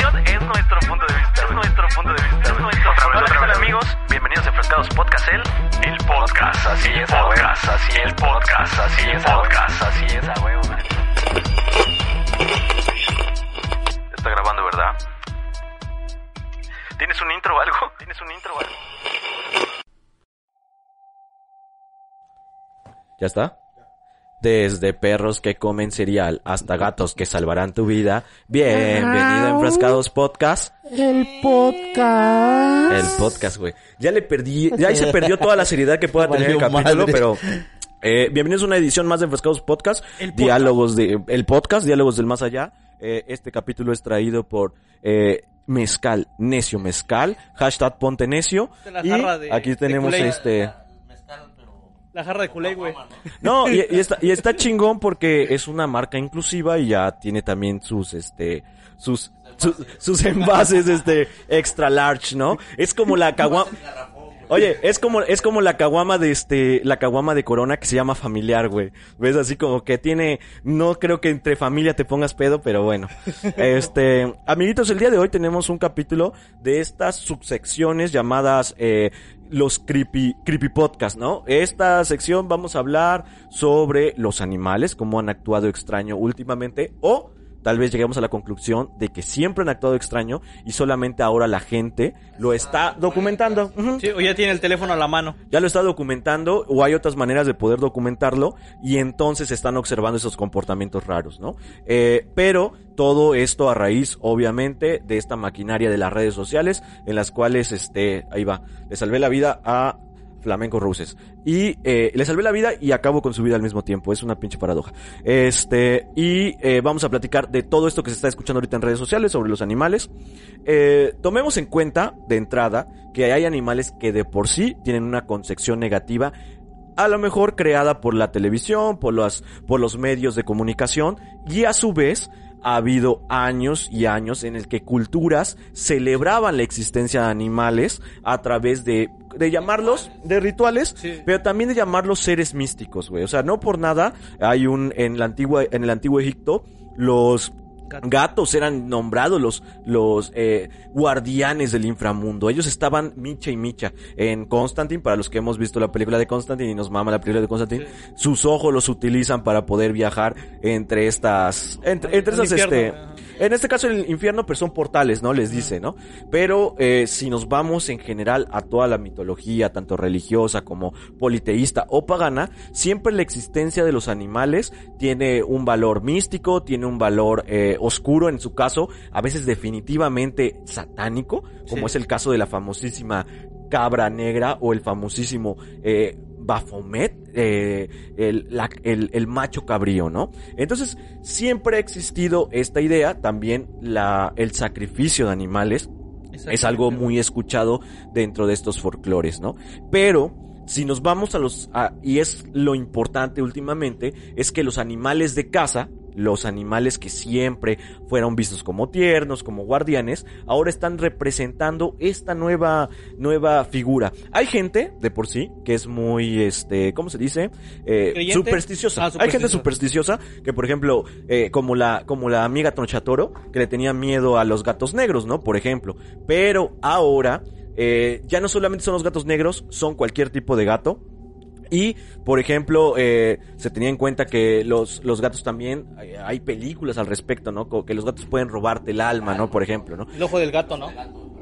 información es nuestro punto de vista. Es nuestro punto de vista. Es nuestro otra vez, otra vez, amigos. Bienvenidos a Enfrascados Podcast, el, el podcast. Así es, podcast. Así es, podcast. Así es, podcast. Así es, a huevo. Está grabando, ¿verdad? ¿Tienes un intro o algo? ¿Tienes un intro o algo? ¿Ya está? Desde perros que comen cereal hasta gatos que salvarán tu vida. Bienvenido a Enfrascados Podcast. El podcast. El podcast, güey. Ya le perdí, ya ahí se perdió toda la seriedad que pueda tener el capítulo, madre. pero eh, bienvenidos a una edición más de Enfrascados Podcast. El podcast. Diálogos de, el podcast, Diálogos del Más Allá. Eh, este capítulo es traído por eh, Mezcal, Necio Mezcal, hashtag Ponte Necio. Y jarra de- aquí tenemos este... La jarra de culé, güey. No, y, y está, y está chingón porque es una marca inclusiva y ya tiene también sus, este, sus, sus, sus envases, este, extra large, ¿no? Es como la caguama... Oye, es como, es como la caguama de este, la caguama de Corona que se llama familiar, güey. Ves así como que tiene, no creo que entre familia te pongas pedo, pero bueno. Este, amiguitos, el día de hoy tenemos un capítulo de estas subsecciones llamadas, eh, los creepy, creepy podcast, ¿no? Esta sección vamos a hablar sobre los animales, cómo han actuado extraño últimamente, o tal vez lleguemos a la conclusión de que siempre han actuado extraño y solamente ahora la gente lo está documentando. Sí, o ya tiene el teléfono a la mano. Ya lo está documentando o hay otras maneras de poder documentarlo y entonces están observando esos comportamientos raros, ¿no? Eh, pero todo esto a raíz, obviamente, de esta maquinaria de las redes sociales en las cuales, este, ahí va, le salvé la vida a Flamenco Ruses. Y eh, le salvé la vida y acabo con su vida al mismo tiempo. Es una pinche paradoja. Este, y eh, vamos a platicar de todo esto que se está escuchando ahorita en redes sociales sobre los animales. Eh, tomemos en cuenta, de entrada, que hay animales que de por sí tienen una concepción negativa a lo mejor creada por la televisión, por los, por los medios de comunicación, y a su vez ha habido años y años en el que culturas celebraban la existencia de animales a través de, de llamarlos, de rituales, Sí. pero también de llamarlos seres místicos, güey. O sea, no por nada hay un, en la antigua, en el antiguo Egipto, los gatos eran nombrados los, los eh, guardianes del inframundo. Ellos estaban micha y micha en Constantine, para los que hemos visto la película de Constantine y nos mama la película de Constantine, sus ojos los utilizan para poder viajar entre estas, entre, entre esas, este. En este caso el infierno, pero son portales, ¿no? Les dice, ¿no? Pero eh, si nos vamos en general a toda la mitología, tanto religiosa como politeísta o pagana, siempre la existencia de los animales tiene un valor místico, tiene un valor eh, oscuro, en su caso, a veces definitivamente satánico, como Sí. es el caso de la famosísima cabra negra o el famosísimo eh, Baphomet, eh, el, la- el, el macho cabrío, ¿no? Entonces, siempre ha existido esta idea, también la, el sacrificio de animales, es algo muy escuchado dentro de estos folclores, ¿no? Pero si nos vamos a los a- y es lo importante últimamente es que los animales de casa, los animales que siempre fueron vistos como tiernos, como guardianes, ahora están representando esta nueva nueva figura. Hay gente de por sí que es muy este, ¿cómo se dice? Eh, supersticiosa. Ah, Hay gente supersticiosa. supersticiosa que por ejemplo eh, como la como la amiga Tronchatoro que le tenía miedo a los gatos negros no por ejemplo pero ahora eh, ya no solamente son los gatos negros son cualquier tipo de gato y, por ejemplo, eh, se tenía en cuenta que los, los gatos también, hay, hay películas al respecto, ¿no? Como que los gatos pueden robarte el alma, ¿no? Por ejemplo, ¿no? El ojo del gato, ¿no?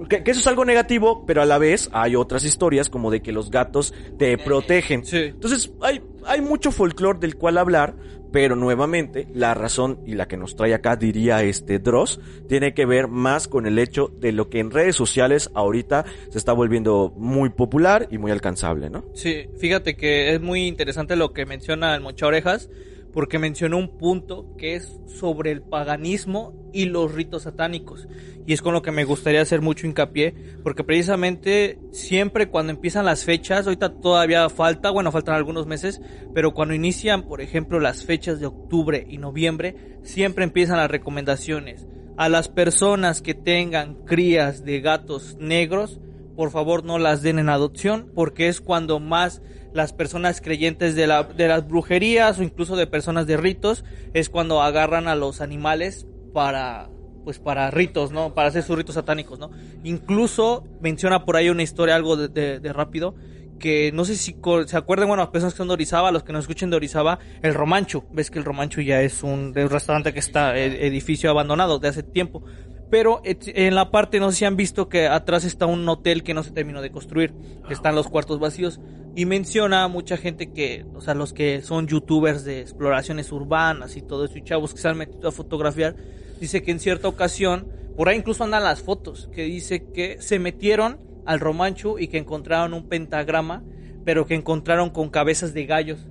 Que, que eso es algo negativo, pero a la vez hay otras historias como de que los gatos te protegen. Sí. Entonces, hay, hay mucho folclore del cual hablar, pero nuevamente, la razón y la que nos trae acá, diría este Dross, tiene que ver más con el hecho de lo que en redes sociales ahorita se está volviendo muy popular y muy alcanzable, ¿no? Sí, fíjate que es muy interesante lo que menciona el Mocha Orejas, porque mencionó un punto que es sobre el paganismo y los ritos satánicos. Y es con lo que me gustaría hacer mucho hincapié, porque precisamente siempre cuando empiezan las fechas, ahorita todavía falta, bueno, faltan algunos meses, pero cuando inician, por ejemplo, las fechas de octubre y noviembre, siempre empiezan las recomendaciones. A las personas que tengan crías de gatos negros, por favor no las den en adopción porque es cuando más las personas creyentes de, la, de las brujerías o incluso de personas de ritos es cuando agarran a los animales para pues para ritos, ¿no? Para hacer sus ritos satánicos, ¿no? Incluso menciona por ahí una historia algo de, rápido que no sé si se acuerdan, bueno, las personas que son de Orizaba, los que nos escuchen de Orizaba, el Romancho. Ves que el Romancho ya es un, un restaurante que está eh, edificio abandonado de hace tiempo. Pero en la parte, no sé si han visto que atrás está un hotel que no se terminó de construir, que están los cuartos vacíos. Y menciona a mucha gente que, o sea, los que son youtubers de exploraciones urbanas y todo eso, y chavos que se han metido a fotografiar, dice que en cierta ocasión, por ahí incluso andan las fotos, que dice que se metieron al Romancho y que encontraron un pentagrama, pero que encontraron con cabezas de gallos.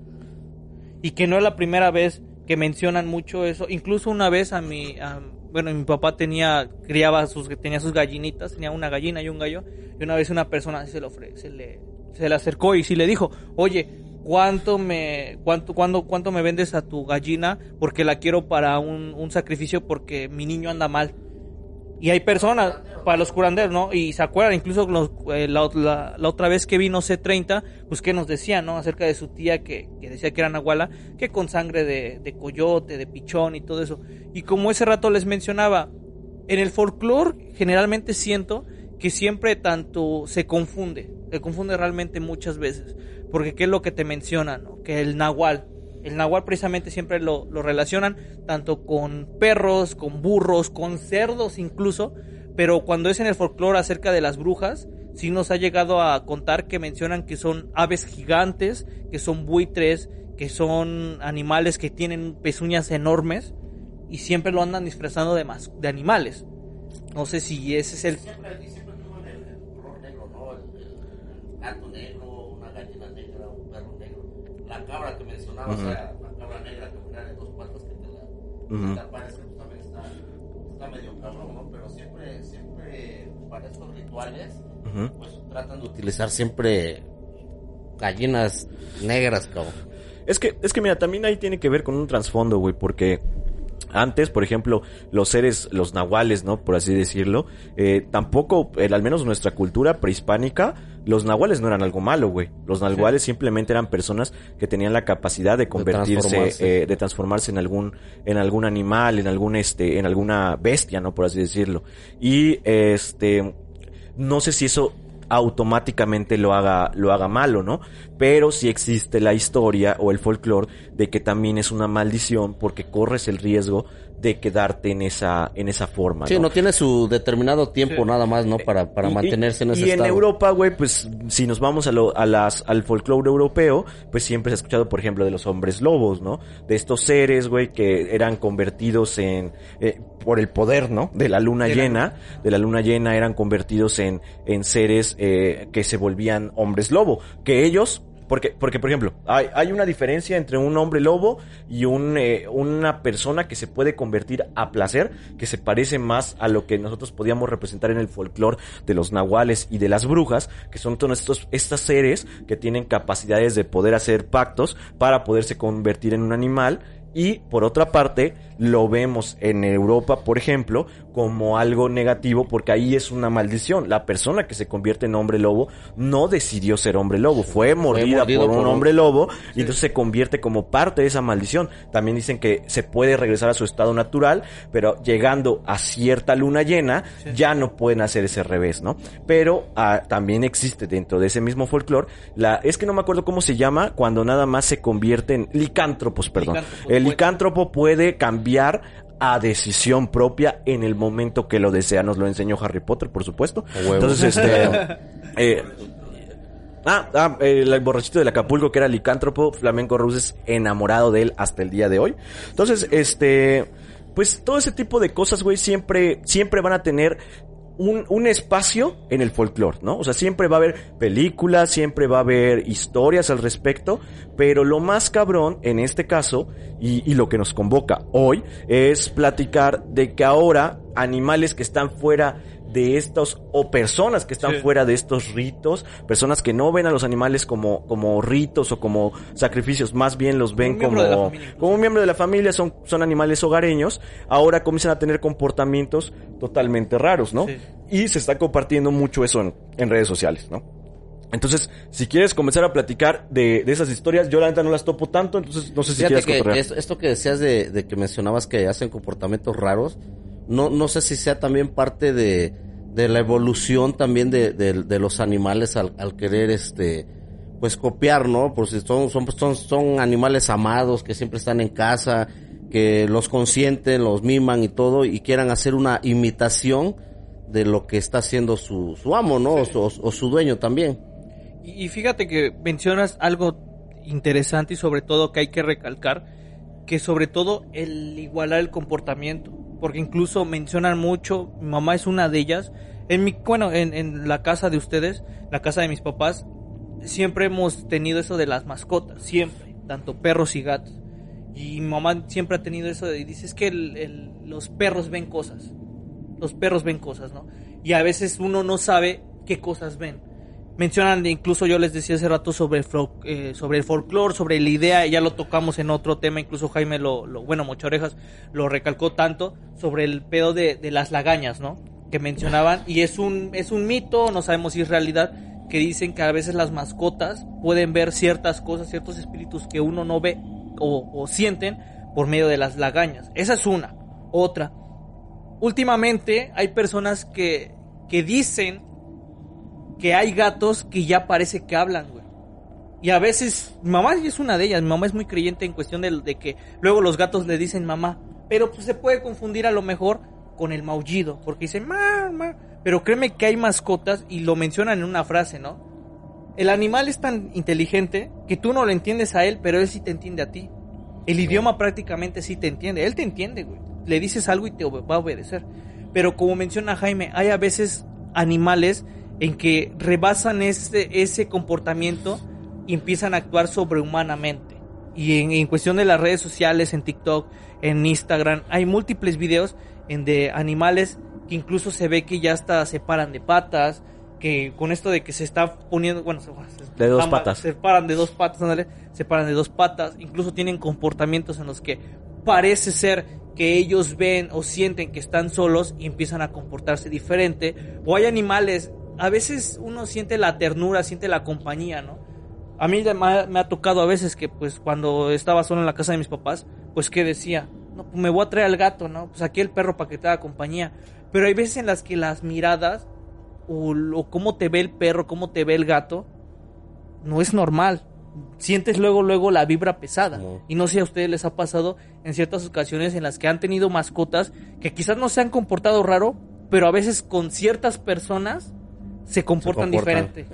Y que no es la primera vez que mencionan mucho eso. Incluso una vez a mi, a, bueno, mi papá tenía, criaba sus, tenía sus gallinitas, tenía una gallina y un gallo, y una vez una persona se le, se le, se le acercó y sí le dijo, oye, ¿cuánto me, cuánto, cuándo, cuánto me vendes a tu gallina? Porque la quiero para un, un sacrificio porque mi niño anda mal. Y hay personas, para los curanderos, ¿no? Y se acuerdan, incluso eh, la, otra vez que vino C30, pues que nos decía, ¿no? Acerca de su tía que, decía que era Nahuala, que con sangre de, de, coyote, de pichón y todo eso. Y como ese rato les mencionaba, en el folclore generalmente siento que siempre tanto se confunde, se confunde realmente muchas veces. Porque ¿qué es lo que te menciona, ¿no? Que el Nahual, el nahual precisamente siempre lo, relacionan tanto con perros, con burros, con cerdos incluso, pero cuando es en el folclore acerca de las brujas, sí nos ha llegado a contar que mencionan que son aves gigantes, que son buitres, que son animales que tienen pezuñas enormes y siempre lo andan disfrazando de, de animales. No sé si ese es el... Siempre, siempre el, color negro, ¿no? El, gallina negra, un perro negro, la cabra que mencionaba, o sea, la cabra negra que de dos patas que te la, uh -huh. parece, pues también está, está medio cabrón, ¿no? Pero siempre, siempre para estos rituales, pues tratan de utilizar siempre gallinas negras, cabrón. Es que, es que mira, también ahí tiene que ver con un trasfondo, güey, porque antes, por ejemplo, los seres, los nahuales, ¿no? Por así decirlo, eh, tampoco, al menos nuestra cultura prehispánica, los nahuales no eran algo malo, güey. Los nahuales simplemente eran personas que tenían la capacidad de convertirse, de transformarse. Eh, de transformarse, en algún, en algún animal, en algún, este, en alguna bestia, ¿no? Por así decirlo. Y, este, no sé si eso automáticamente lo haga, lo haga malo, ¿no? Pero si existe la historia o el folclore de que también es una maldición porque corres el riesgo de quedarte en esa, en esa forma. Sí, no, tiene su determinado tiempo nada más, ¿no? Para, para mantenerse en ese y estado. Y en Europa, güey, pues si nos vamos a, lo, a las, al folclore europeo, pues siempre se ha escuchado, por ejemplo, de los hombres lobos, ¿no? De estos seres, güey, que eran convertidos en, eh, por el poder, ¿no? De la luna llena, de la luna llena eran convertidos en, en seres eh, que se volvían hombres lobo, que ellos porque, porque por ejemplo, hay, una diferencia entre un hombre lobo y un, eh, una persona que se puede convertir a placer, que se parece más a lo que nosotros podíamos representar en el folclore de los nahuales y de las brujas, que son todos estos, estas seres que tienen capacidades de poder hacer pactos para poderse convertir en un animal y por otra parte, lo vemos en Europa, por ejemplo, como algo negativo porque ahí es una maldición. La persona que se convierte en hombre lobo no decidió ser hombre lobo, fue mordida por un hombre lobo y entonces se convierte como parte de esa maldición. También dicen que se puede regresar a su estado natural, pero llegando a cierta luna llena ya no pueden hacer ese revés, ¿no? Pero ah, también existe dentro de ese mismo folclore, la, es que no me acuerdo cómo se llama cuando nada más se convierte en licántropos, perdón. El licántropo puede cambiar a decisión propia en el momento que lo desea. Nos lo enseñó Harry Potter, por supuesto. Entonces, este... eh, Ah, ah el borrachito del Acapulco que era licántropo, Flamenco Ruses enamorado de él hasta el día de hoy. Entonces, este, pues todo ese tipo de cosas, güey, siempre, siempre van a tener un, un espacio en el folclore, ¿no? O sea, siempre va a haber películas, siempre va a haber historias al respecto, pero lo más cabrón en este caso, y, y lo que nos convoca hoy, es platicar de que ahora animales que están fuera de estos o personas que están fuera de estos ritos, personas que no ven a los animales como como ritos o como sacrificios, más bien los ven como como un miembro de la familia, son son animales hogareños, ahora comienzan a tener comportamientos totalmente raros, ¿no? Y se está compartiendo mucho eso en, en redes sociales, ¿no? Entonces, si quieres comenzar a platicar de, de, esas historias, yo la neta no las topo tanto, entonces no sé si quieres que esto, esto, que decías de, de, que mencionabas que hacen comportamientos raros, no, no sé si sea también parte de, de la evolución también de, de, de los animales al, al, querer este pues copiar, ¿no? Porque son, son, son, son animales amados que siempre están en casa, que los consienten, los miman y todo, y quieran hacer una imitación de lo que está haciendo su, su amo, ¿no? Sí. O, su, o, su, dueño también. Y, y fíjate que mencionas algo interesante y sobre todo que hay que recalcar, que sobre todo el igualar el comportamiento, porque incluso mencionan mucho, mi mamá es una de ellas, en mi, bueno, en, en la casa de ustedes, la casa de mis papás, siempre hemos tenido eso de las mascotas, siempre, tanto perros y gatos. Y mi mamá siempre ha tenido eso de, dice, es que el, el, los perros ven cosas, los perros ven cosas, ¿no? Y a veces uno no sabe qué cosas ven. Mencionan, incluso yo les decía hace rato sobre eh, sobre el folclore, sobre la idea, ya lo tocamos en otro tema, incluso Jaime lo, lo bueno, Mochorejas lo recalcó tanto, sobre el pedo de, de las lagañas, ¿no? Que mencionaban, y es un, es un mito, no sabemos si es realidad, que dicen que a veces las mascotas pueden ver ciertas cosas, ciertos espíritus que uno no ve o, o sienten por medio de las lagañas. Esa es una. Otra. Últimamente hay personas que, que dicen que hay gatos que ya parece que hablan, güey. Y a veces, mamá es una de ellas, mi mamá es muy creyente en cuestión de, de, que luego los gatos le dicen mamá, pero pues se puede confundir a lo mejor con el maullido, porque dicen mamá, pero créeme que hay mascotas y lo mencionan en una frase, ¿no? El animal es tan inteligente que tú no lo entiendes a él, pero él sí te entiende a ti. El idioma prácticamente sí te entiende, él te entiende, güey. Le dices algo y te va a obedecer. Pero como menciona Jaime, hay a veces animales en que rebasan ese, ese comportamiento y empiezan a actuar sobrehumanamente. Y en, en, cuestión de las redes sociales, en TikTok, en Instagram, hay múltiples videos en de animales que incluso se ve que ya hasta se paran de patas, que con esto de que se está poniendo, bueno, se, de dos patas. Se paran de dos patas, ándale, se paran de dos patas, incluso tienen comportamientos en los que parece ser que ellos ven o sienten que están solos y empiezan a comportarse diferente, o hay animales a veces uno siente la ternura, siente la compañía, ¿no? A mí me ha, me ha, tocado a veces que, pues, cuando estaba solo en la casa de mis papás, pues, ¿qué decía? No, pues me voy a traer al gato, ¿no? Pues aquí el perro para que te haga compañía. Pero hay veces en las que las miradas, o, o cómo te ve el perro, cómo te ve el gato, no es normal. Sientes luego, luego la vibra pesada. No. Y no sé a ustedes les ha pasado en ciertas ocasiones en las que han tenido mascotas que quizás no se han comportado raro, pero a veces con ciertas personas se comportan, se comportan. diferente.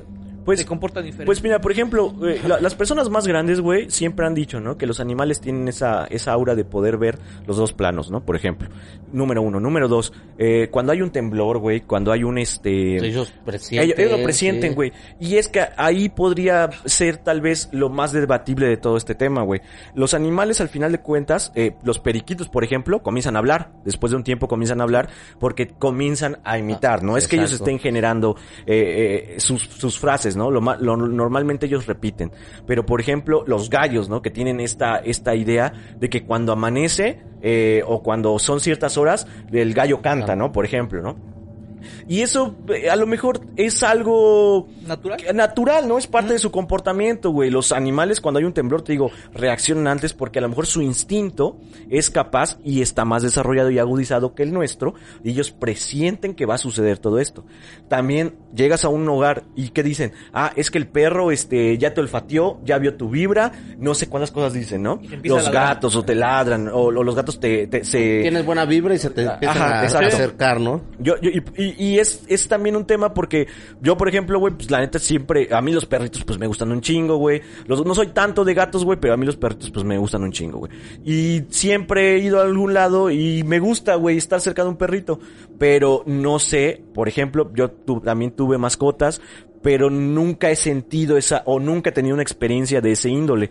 Pues, se comportan diferente. Pues mira, por ejemplo, la, las personas más grandes, güey, siempre han dicho, ¿no? Que los animales tienen esa, esa aura de poder ver los dos planos, ¿no? Por ejemplo, número uno. Número dos, eh, cuando hay un temblor, güey, cuando hay un este... Ellos presienten. Ellos, ellos lo presienten, güey. Y es que ahí podría ser tal vez lo más debatible de todo este tema, güey. Los animales, al final de cuentas, eh, los periquitos, por ejemplo, comienzan a hablar. Después de un tiempo comienzan a hablar porque comienzan a imitar, ¿no? Es exacto. que ellos estén generando eh, sus, sus frases, ¿no? Lo, lo, normalmente ellos repiten. Pero, por ejemplo, los gallos, ¿no? Que tienen esta, esta idea de que cuando amanece, eh, o cuando son ciertas horas, el gallo canta, ¿no? Por ejemplo, ¿no? Y eso eh, a lo mejor es algo natural, natural ¿no? Es parte mm. de su comportamiento, güey. Los animales cuando hay un temblor, te digo, reaccionan antes porque a lo mejor su instinto es capaz y está más desarrollado y agudizado que el nuestro. Y ellos presienten que va a suceder todo esto. También llegas a un hogar y que dicen, ah, es que el perro este ya te olfateó, ya vio tu vibra, no sé cuántas cosas dicen, ¿no? Los gatos o te ladran o, o los gatos te, te se... Tienes buena vibra y se te empiezan Ajá, a exacto. acercar, ¿no? Yo, yo y, y, y es, es también un tema porque yo, por ejemplo, güey, pues la neta siempre, a mí los perritos pues me gustan un chingo, güey. No soy tanto de gatos, güey, pero a mí los perritos pues me gustan un chingo, güey. Y siempre he ido a algún lado y me gusta, güey, estar cerca de un perrito. Pero no sé, por ejemplo, yo tu, también tuve mascotas, pero nunca he sentido esa, o nunca he tenido una experiencia de ese índole.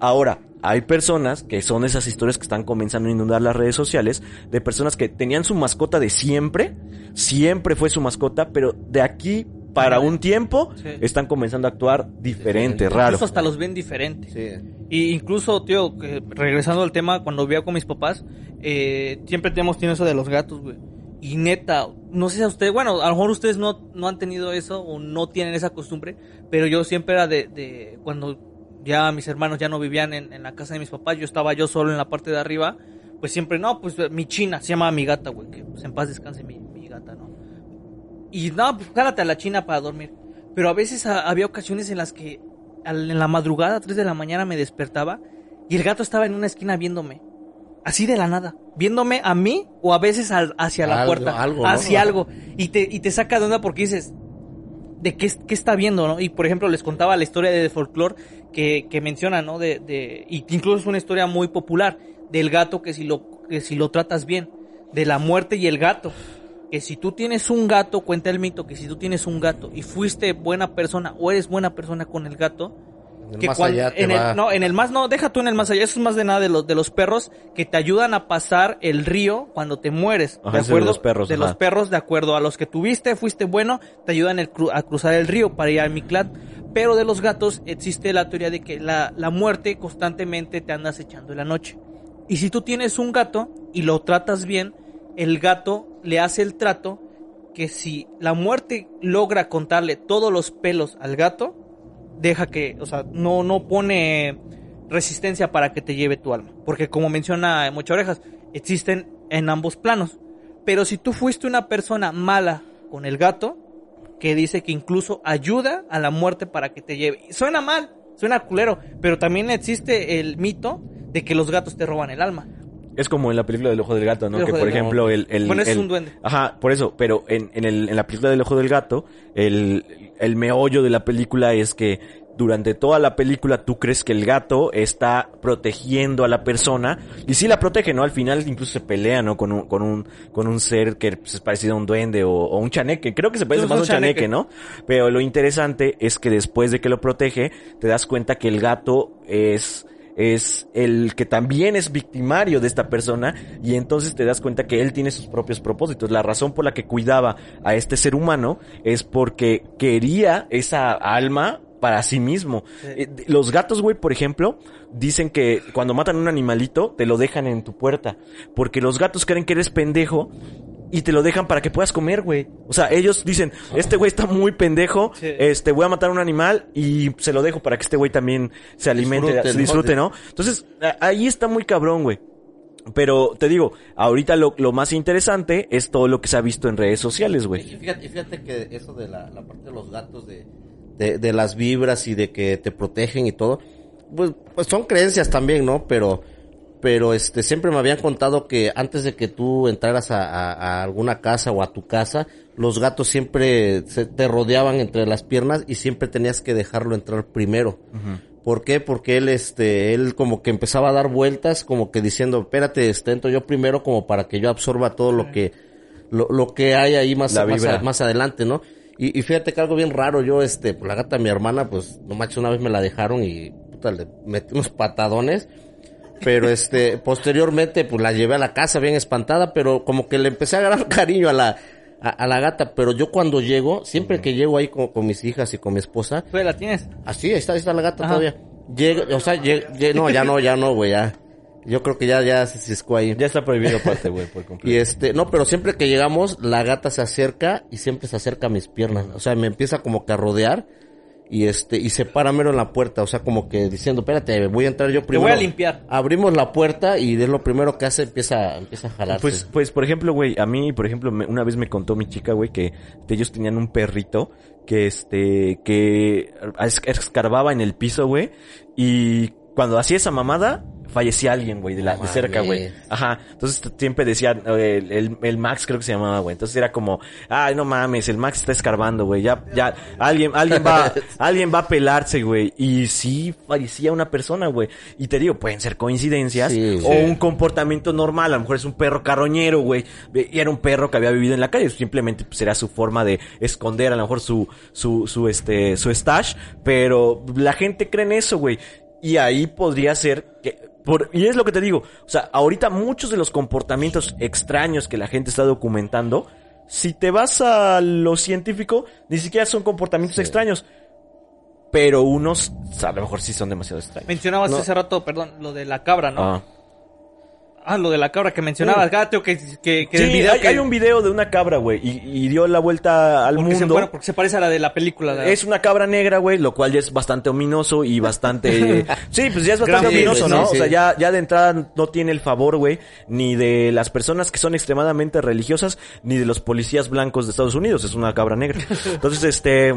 Ahora, hay personas que son esas historias que están comenzando a inundar las redes sociales, de personas que tenían su mascota de siempre, siempre fue su mascota, pero de aquí para un tiempo sí. están comenzando a actuar diferente, sí, raro. Incluso hasta los ven diferentes. Sí. Y incluso, tío, regresando al tema, cuando vivía con mis papás, eh, siempre tenemos tenido eso de los gatos, güey. Y neta, no sé si a ustedes, bueno, a lo mejor ustedes no, no han tenido eso o no tienen esa costumbre, pero yo siempre era de, de cuando ya mis hermanos ya no vivían en, en, la casa de mis papás, yo estaba yo solo en la parte de arriba, pues siempre, no, pues mi china, se llama mi gata, güey, que pues, en paz descanse mi, mi gata, ¿no? Y no, pues jálate a la china para dormir. Pero a veces a- había ocasiones en las que al- en la madrugada, a 3 de la mañana, me despertaba y el gato estaba en una esquina viéndome. Así de la nada. Viéndome a mí o a veces al- hacia la Algo, puerta. algo, ¿no? hacia algo. Y te, y te saca de onda porque dices, de qué, qué está viendo, ¿no? Y por ejemplo, les contaba la historia de folclore que, que menciona, ¿no? De, de, y que incluso es una historia muy popular del gato que si lo, que si lo tratas bien, de la muerte y el gato. Que si tú tienes un gato, cuenta el mito, que si tú tienes un gato y fuiste buena persona o eres buena persona con el gato, el que más allá te en va- el, no, en el más no, deja tú en el más allá, eso es más de nada de los de los perros que te ayudan a pasar el río cuando te mueres, Ajá, de ese de acuerdo los perros, de ajá. los perros de acuerdo a los que tuviste, fuiste bueno, te ayudan el a cruzar el río para ir a Mictlán. Pero de los gatos existe la teoría de que la, la muerte constantemente te anda acechando en la noche. Y si tú tienes un gato y lo tratas bien, el gato le hace el trato que si la muerte logra contarle todos los pelos al gato, deja que, o sea, no, no pone resistencia para que te lleve tu alma. Porque como menciona Mucha Orejas, existen en ambos planos. Pero si tú fuiste una persona mala con el gato, que dice que incluso ayuda a la muerte para que te lleve. Suena mal, suena culero, pero también existe el mito de que los gatos te roban el alma. Es como en la película del ojo del gato, ¿no? El Que por ejemplo el, el- Bueno, es un duende. Ajá, por eso, pero en, en, el, en la película del ojo del gato, el, el meollo de la película es que durante toda la película tú crees que el gato está protegiendo a la persona y sí la protege, ¿no? Al final incluso se pelea, ¿no? Con un, con un, con un ser que pues, es parecido a un duende o, o un chaneque. Creo que se parece más a un un chaneque, chaneque. ¿no? Pero lo interesante es que después de que lo protege, te das cuenta que el gato es es el que también es victimario de esta persona y entonces te das cuenta que él tiene sus propios propósitos. La razón por la que cuidaba a este ser humano es porque quería esa alma para sí mismo. Sí. Eh, Los gatos, güey, por ejemplo, dicen que cuando matan a un animalito, te lo dejan en tu puerta. Porque los gatos creen que eres pendejo y te lo dejan para que puedas comer, güey. O sea, ellos dicen, este güey está muy pendejo, Sí. este, voy a matar a un animal y se lo dejo para que este güey también se alimente, Disfrute, se disfrute, ¿no? Entonces, ahí está muy cabrón, güey. Pero te digo, ahorita lo, lo más interesante es todo lo que se ha visto en redes sociales, Y güey. fíjate, y fíjate que eso de la, la parte de los gatos, de, de, de las vibras y de que te protegen y todo, pues, pues son creencias también, ¿no? Pero, pero este, siempre me habían contado que antes de que tú entraras a, a- a alguna casa o a tu casa, los gatos siempre se te rodeaban entre las piernas y siempre tenías que dejarlo entrar primero. ¿Por qué? Porque él, este, él como que empezaba a dar vueltas, como que diciendo, espérate, este, entro yo primero como para que yo absorba todo lo que, lo, lo que hay ahí más, más, adelante, ¿no? Y, y fíjate que algo bien raro, yo, este, la gata de mi hermana, pues, no manches, una vez me la dejaron y, puta, le metí unos patadones. Pero este, posteriormente, pues la llevé a la casa bien espantada, pero como que le empecé a agarrar cariño a la, a, a la gata. Pero yo cuando llego, siempre que llego ahí con, con mis hijas y con mi esposa, ¿Tú la tienes? Así, ahí está, ahí está la gata Ajá. todavía. Llega, o sea, llega, lle- no, ya no, ya no, güey, ya. Yo creo que ya, ya se ciscó ahí. Ya está prohibido aparte, güey, por Y completo. este, no, pero siempre que llegamos, la gata se acerca y siempre se acerca a mis piernas. O sea, me empieza como que a rodear y este, y se para mero en la puerta. O sea, como que diciendo, espérate, voy a entrar yo primero. voy a limpiar. Abrimos la puerta y de lo primero que hace empieza, empieza a jalarse. Pues, pues, por ejemplo, güey, a mí, por ejemplo, me- una vez me contó mi chica, güey, que ellos tenían un perrito que, este, que es- escarbaba en el piso, güey, y cuando hacía esa mamada, fallecía alguien, güey, de, la, No de cerca, güey. Ajá. Entonces siempre decían, eh, el, el, el Max creo que se llamaba, güey. Entonces era como, ay, no mames, el Max está escarbando, güey. Ya, ya, alguien, alguien va, alguien va a pelarse, güey. Y sí fallecía una persona, güey. Y te digo, pueden ser coincidencias Sí, o sí. un comportamiento normal. A lo mejor es un perro carroñero, güey. Y era un perro que había vivido en la calle. Simplemente pues, era su forma de esconder a lo mejor su, su, su, este, su stash. Pero la gente cree en eso, güey. Y ahí podría ser que, por, y es lo que te digo. O sea, ahorita muchos de los comportamientos extraños que la gente está documentando, si te vas a lo científico, ni siquiera son comportamientos extraños. Pero unos, a lo mejor sí son demasiado extraños. Mencionabas No. hace rato, perdón, lo de la cabra, ¿no? Ah, Ah, lo de la cabra que mencionabas, gato, que, que, que Sí, el video hay, que- hay un video de una cabra, güey, y, y dio la vuelta al porque se, mundo. bueno, porque se parece a la de la película. la- Es una cabra negra, güey, lo cual ya es bastante ominoso y bastante... sí, pues ya es bastante Gran ominoso, ¿no? sí, O sea, ya, ya de entrada no tiene el favor, güey, ni de las personas que son extremadamente religiosas, ni de los policías blancos de Estados Unidos. Es una cabra negra. Entonces, este...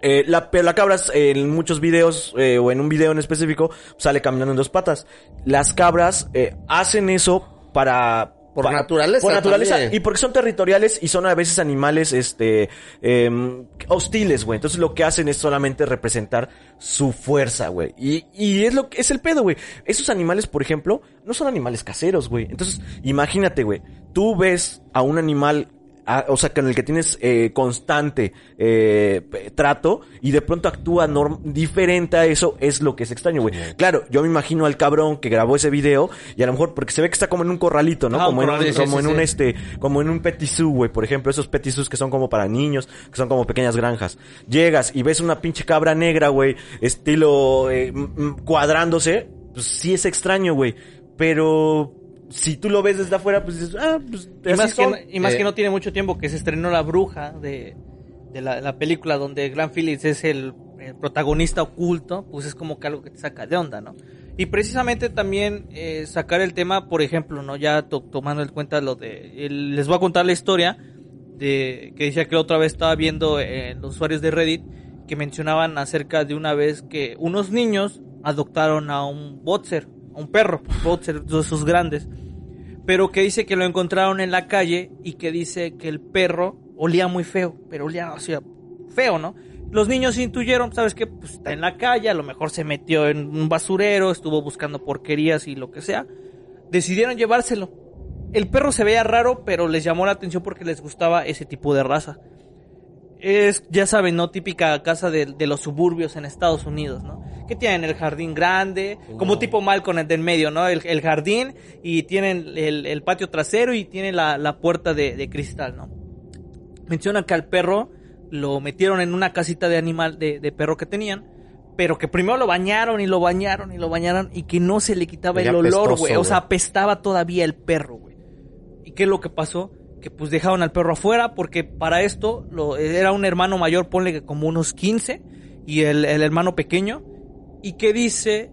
Eh, la, pero la cabra eh, en muchos videos, eh, o en un video en específico, sale caminando en dos patas. Las cabras eh, hacen eso para... Por naturaleza Por naturaleza. también. Y porque son territoriales y son a veces animales, este, em, hostiles, güey. Entonces lo que hacen es solamente representar su fuerza, güey. Y, y es lo que, es el pedo, güey. Esos animales, por ejemplo, no son animales caseros, güey. Entonces, imagínate, güey. Tú ves a un animal a- o sea, con el que tienes eh, constante eh, trato y de pronto actúa norm- diferente a eso, es lo que es extraño, güey. Claro, yo me imagino al cabrón que grabó ese video y a lo mejor porque se ve que está como en un corralito, ¿no? Ah, como en un, como en un este, como en un petit zoo, güey, por ejemplo, esos petit zoos que son como para niños, que son como pequeñas granjas. Llegas y ves una pinche cabra negra, güey, estilo eh, cuadrándose, pues sí es extraño, güey, pero si tú lo ves desde afuera, pues dices, ah, pues Y más, que, no- y más Eh. que no tiene mucho tiempo que se estrenó La Bruja de, de la, la película donde Glenn Phillips es el, el protagonista oculto, pues es como que algo que te saca de onda, ¿no? Y precisamente también eh, sacar el tema, por ejemplo, ¿no? Ya to- tomando en cuenta lo de... el- les voy a contar la historia de que decía que la otra vez estaba viendo en los usuarios de Reddit que mencionaban acerca de una vez que unos niños adoptaron a un boxer, un perro, boxer de esos grandes pero que dice que lo encontraron en la calle y que dice que el perro olía muy feo, pero olía o sea, feo, ¿no? Los niños intuyeron, ¿sabes qué? Pues está en la calle, a lo mejor se metió en un basurero, estuvo buscando porquerías y lo que sea. Decidieron llevárselo. El perro se veía raro, pero les llamó la atención porque les gustaba ese tipo de raza. Es, ya saben, ¿no? Típica casa de, de los suburbios en Estados Unidos, ¿no? Que tienen el jardín grande, como tipo Malcolm el del medio, ¿no? El, el jardín y tienen el, el patio trasero y tienen la, la puerta de, de cristal, ¿no? Menciona que al perro lo metieron en una casita de animal, de, de perro que tenían, pero que primero lo bañaron y lo bañaron y lo bañaron y que no se le quitaba el olor, güey. O sea, apestaba todavía el perro, güey. ¿Y qué es lo que pasó? Que pues dejaron al perro afuera porque para esto lo, era un hermano mayor, ponle que como unos 15, y el, el hermano pequeño, y que dice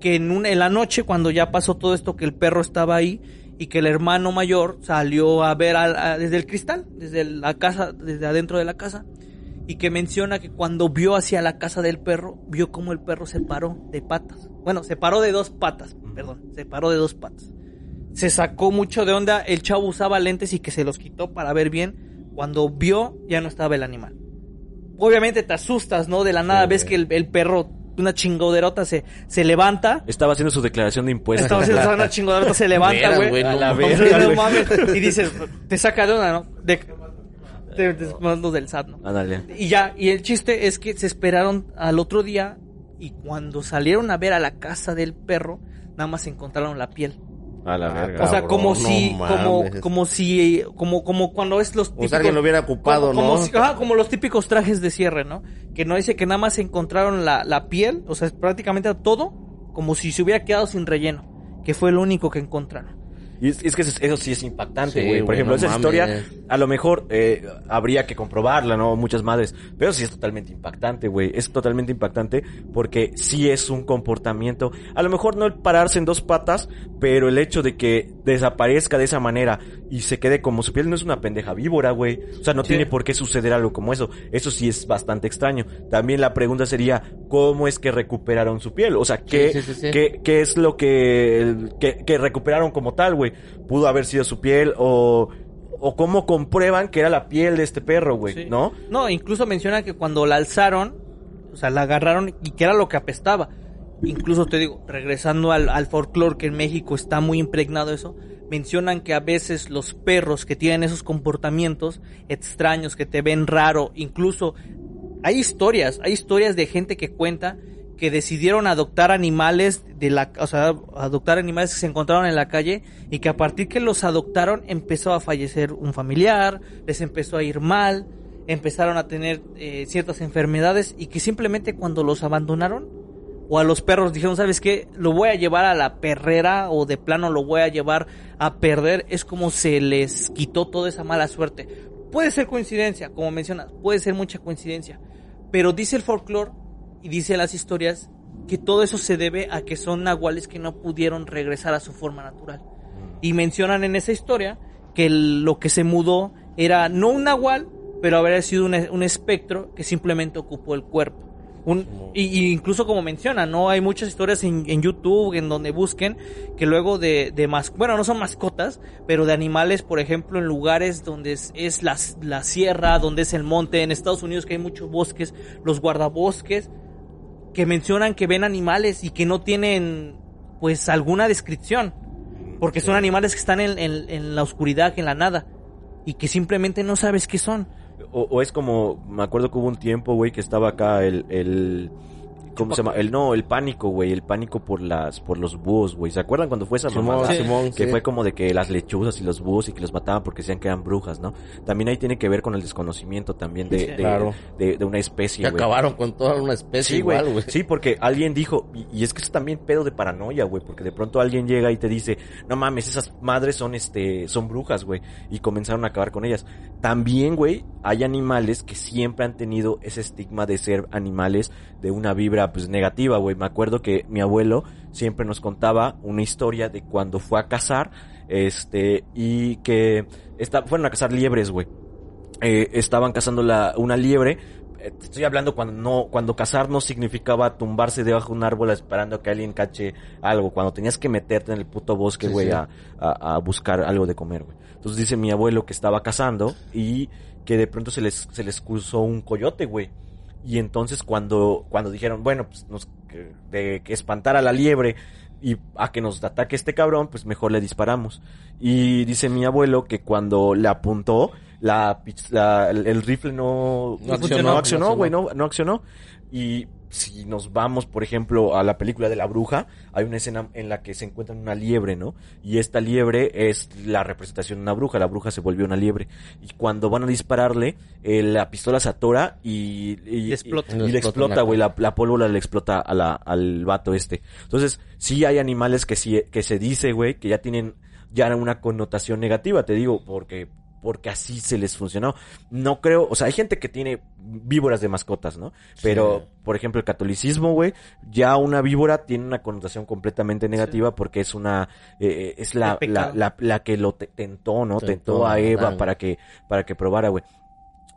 que en, un- en la noche cuando ya pasó todo esto que el perro estaba ahí y que el hermano mayor salió a ver a- desde el cristal, desde la casa, desde adentro de la casa, y que menciona que cuando vio hacia la casa del perro, vio como el perro se paró de patas. Bueno, se paró de dos patas, perdón, se paró de dos patas. Se sacó mucho de onda, el chavo usaba lentes y que se los quitó para ver bien. Cuando vio, ya no estaba el animal. Obviamente te asustas, ¿no? De la nada Sí, ves que el, el perro, una chingoderota, se, se levanta Estaba haciendo su declaración de impuestos. estaba haciendo una chingoderota, se levanta, güey. no. Y dices, te saca de onda, ¿no? De, de, de- más los del SAT, ¿no? Ándale. Y ya, y el chiste es que se esperaron al otro día y cuando salieron a ver a la casa del perro, nada más encontraron la piel. A la Ah, verga. O sea, Cabrón, como no si, como, como si, como, como cuando es los O sea, alguien lo hubiera ocupado, como, como ¿no? si- ajá, como los típicos trajes de cierre, ¿no? Que no dice que nada más encontraron la, la piel, o sea, prácticamente todo, como si se hubiera quedado sin relleno, que fue lo único que encontraron. Y es, es que eso, eso sí es impactante, Sí, güey. Por ejemplo, no esa mames. historia, a lo mejor eh, habría que comprobarla, ¿no? Muchas madres. Pero sí es totalmente impactante, güey. Es totalmente impactante porque sí es un comportamiento. A lo mejor no el pararse en dos patas, pero el hecho de que desaparezca de esa manera y se quede como su piel no es una pendeja víbora, güey. O sea, no Sí. tiene por qué suceder algo como eso. Eso sí es bastante extraño. También la pregunta sería, ¿cómo es que recuperaron su piel? O sea, ¿qué, sí. qué- qué es lo que, que, que recuperaron como tal, güey? Pudo haber sido su piel o, o cómo comprueban que era la piel de este perro, güey, Sí. ¿no? No, incluso menciona que cuando la alzaron, o sea, la agarraron y que era lo que apestaba. Incluso te digo, regresando al, al folclore que en México está muy impregnado eso, mencionan que a veces los perros que tienen esos comportamientos extraños, que te ven raro, incluso hay historias, hay historias de gente que cuenta que decidieron adoptar animales de la, o sea, adoptar animales que se encontraron en la calle y que a partir que los adoptaron empezó a fallecer un familiar, les empezó a ir mal, empezaron a tener eh, ciertas enfermedades y que simplemente cuando los abandonaron o a los perros dijeron, ¿sabes qué? Lo voy a llevar a la perrera o de plano lo voy a llevar a perder. Es como se les quitó toda esa mala suerte. Puede ser coincidencia, como mencionas, puede ser mucha coincidencia. Pero dice el folclore y dice las historias que todo eso se debe a que son nahuales que no pudieron regresar a su forma natural. Y mencionan en esa historia que el- lo que se mudó era no un nahual, pero habría sido un, un espectro que simplemente ocupó el cuerpo. Un- y, y incluso como menciona, ¿no? Hay muchas historias en, en YouTube en donde busquen que luego de, de mas, bueno, no son mascotas, pero de animales, por ejemplo, en lugares donde es, es la, la sierra, donde es el monte, en Estados Unidos que hay muchos bosques, los guardabosques, que mencionan que ven animales y que no tienen, pues, alguna descripción. Porque son animales que están en, en- en la oscuridad, en la nada. Y que simplemente no sabes qué son. O, o es como, me acuerdo que hubo un tiempo, güey, que estaba acá el, el ¿cómo se llama? El no, el pánico, güey, el pánico por las, por los búhos, güey. ¿Se acuerdan cuando fue esa mamada? Simón, que sí. fue como de que las lechuzas y los búhos y que los mataban porque decían que eran brujas, ¿no? También ahí tiene que ver con el desconocimiento también de, Sí. de, Claro. de, de una especie, Que acabaron con toda una especie igual, güey. Sí, porque alguien dijo, y, y es que es también pedo de paranoia, güey, porque de pronto alguien llega y te dice, no mames, esas madres son este, son brujas, güey, y comenzaron a acabar con ellas. También, güey, hay animales que siempre han tenido ese estigma de ser animales de una vibra, pues, negativa, güey. Me acuerdo que mi abuelo siempre nos contaba una historia de cuando fue a cazar, este, y que esta, fueron a cazar liebres, güey eh, estaban cazando la, una liebre. Eh, Estoy hablando cuando no, cuando cazar no significaba tumbarse debajo de un árbol esperando que alguien cache algo, cuando tenías que meterte en el puto bosque, Sí, güey, sí. a, a, a buscar algo de comer, güey. Entonces dice mi abuelo que estaba cazando y que de pronto se les, se les cruzó un coyote, güey. Y entonces cuando, cuando dijeron, bueno, pues nos, de que espantar a la liebre y a que nos ataque este cabrón, pues mejor le disparamos. Y dice mi abuelo que cuando le apuntó, la, la- el, rifle no, No no accionó, güey, no, no accionó. Y si nos vamos, por ejemplo, a la película de la bruja, hay una escena en la que se encuentran una liebre, ¿no? Y esta liebre es la representación de una bruja, la bruja se volvió una liebre. Y cuando van a dispararle, eh, la pistola se atora y, y, Y explota. y- y Le le explota güey, la, la pólvora le explota a la, al vato este. Entonces, sí hay animales que sí, que se dice, güey, que ya tienen ya una connotación negativa, te digo, porque porque así se les funcionó. No creo, o sea, hay gente que tiene víboras de mascotas, ¿no? Pero, Sí. por ejemplo, el catolicismo, güey, ya una víbora tiene una connotación completamente negativa porque es una, eh, es la, la, la, la que lo te- tentó, ¿no? Tentó Tentó a Eva para que, para que probara, güey.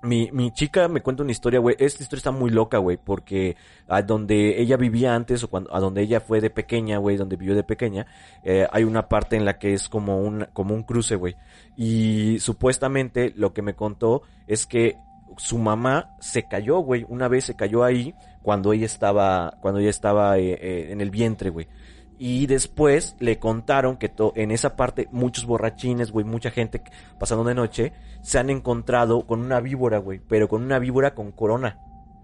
Mi, mi chica me cuenta una historia, güey. Esta historia está muy loca, güey, porque a donde ella vivía antes o cuando a donde ella fue de pequeña, güey, donde vivió de pequeña, eh, hay una parte en la que es como un como un cruce, güey. Y supuestamente lo que me contó es que su mamá se cayó, güey. Una vez se cayó ahí cuando ella estaba cuando ella estaba eh, eh, en el vientre, güey. Y después le contaron que en esa parte muchos borrachines, güey, mucha gente pasando de noche, se han encontrado con una víbora, güey, pero con una víbora con corona.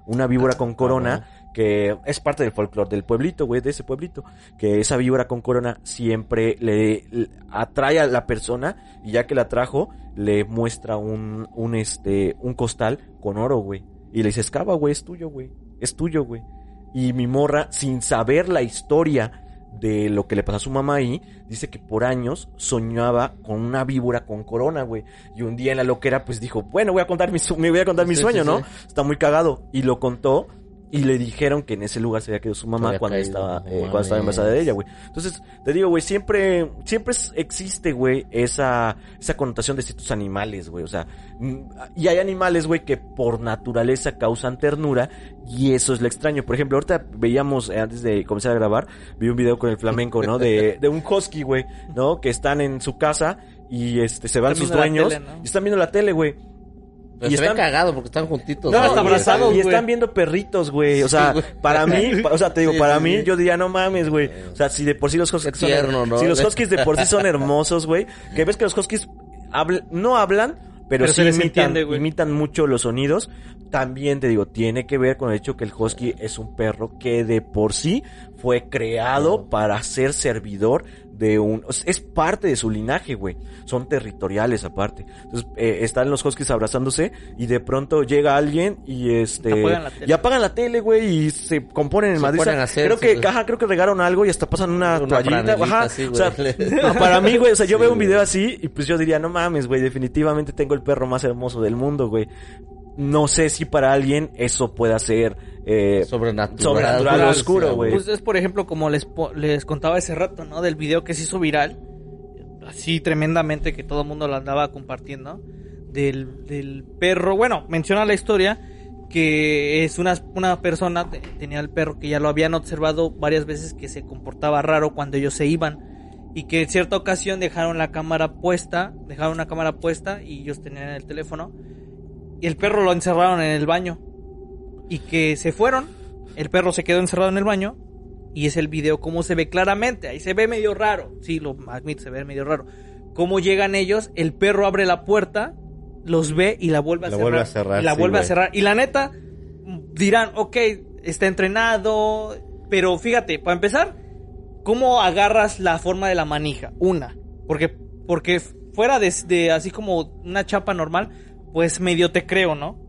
Una víbora con corona que es parte del folclore del pueblito, güey, de ese pueblito. Que esa víbora con corona siempre le, le atrae a la persona y ya que la trajo, le muestra un, un, este, un costal con oro, güey. Y le dice, escava, güey, es tuyo, güey. Es tuyo, güey. Y mi morra, sin saber la historia de lo que le pasó a su mamá ahí, dice que por años soñaba con una víbora con corona, güey. Y un día en la loquera, pues dijo, bueno, voy a contar mi, su- me voy a contar mi sueño, sí, ¿no? sí. Está muy cagado. Y lo contó. Y le dijeron que en ese lugar se había quedado su mamá cuando caído, estaba, eh, cuando estaba embarazada de ella, güey. Entonces, te digo, güey, siempre, siempre existe, güey, esa, esa connotación de ciertos animales, güey. O sea, mm, y hay animales, güey, que por naturaleza causan ternura y eso es lo extraño. Por ejemplo, ahorita veíamos, eh, antes de comenzar a grabar, vi un video con el flamenco, ¿no? De, de un husky, güey, ¿no? Que están en su casa y este se van Están sus dueños tele, ¿no? y están viendo la tele, güey. Pero Y se están- cagados porque están juntitos. No, y abrazados, están- y están viendo perritos, güey. O sea, Sí, para mí, o sea, te digo, Sí, para sí, mí, yo diría, no mames, güey. O sea, si de por sí los huskies son, tierno, ¿no? si los huskies de por sí son hermosos, güey, que ves que los huskies habl- no hablan, pero, Pero sí entiende, imitan mucho los sonidos. También te digo, tiene que ver con el hecho que el husky es un perro que de por sí fue creado para ser servidor de un... es parte de su linaje, güey. Son territoriales aparte. Entonces, eh, están los huskies abrazándose y de pronto llega alguien y este... Apagan la tele. Y apagan la tele, güey, y se componen en Se Madrid. hacer creo que, sus- ajá, creo que regaron algo y hasta pasan una, Una toallita. franelita Ajá. así, o sea, güey. no, para mí, güey, o sea, yo Sí, veo un video así y pues yo diría, no mames, güey, definitivamente tengo el perro más hermoso del mundo, güey. No sé si para alguien eso pueda ser eh, Sobrenatural. oscuro, güey. Pues es por ejemplo como les, les contaba ese rato, ¿no? Del video que se hizo viral, así tremendamente que todo el mundo lo andaba compartiendo, del, del perro, bueno, menciona la historia que es una, una persona, te- tenía el perro que ya lo habían observado varias veces que se comportaba raro cuando ellos se iban y que en cierta ocasión dejaron la cámara puesta, dejaron una cámara puesta y ellos tenían el teléfono y el perro lo encerraron en el baño y que se fueron. El perro se quedó encerrado en el baño y es el video como se ve claramente. Ahí se ve medio raro. Sí, lo admito, se ve medio raro. Cómo llegan ellos, el perro abre la puerta, los ve y la vuelve a La cerrar. vuelve a cerrar, y la sí, vuelve a cerrar. Y la neta, dirán, ok, está entrenado. Pero fíjate, para empezar, ¿cómo agarras la forma de la manija? Una. Porque, porque fuera de, de así como una chapa normal, pues medio te creo, ¿no?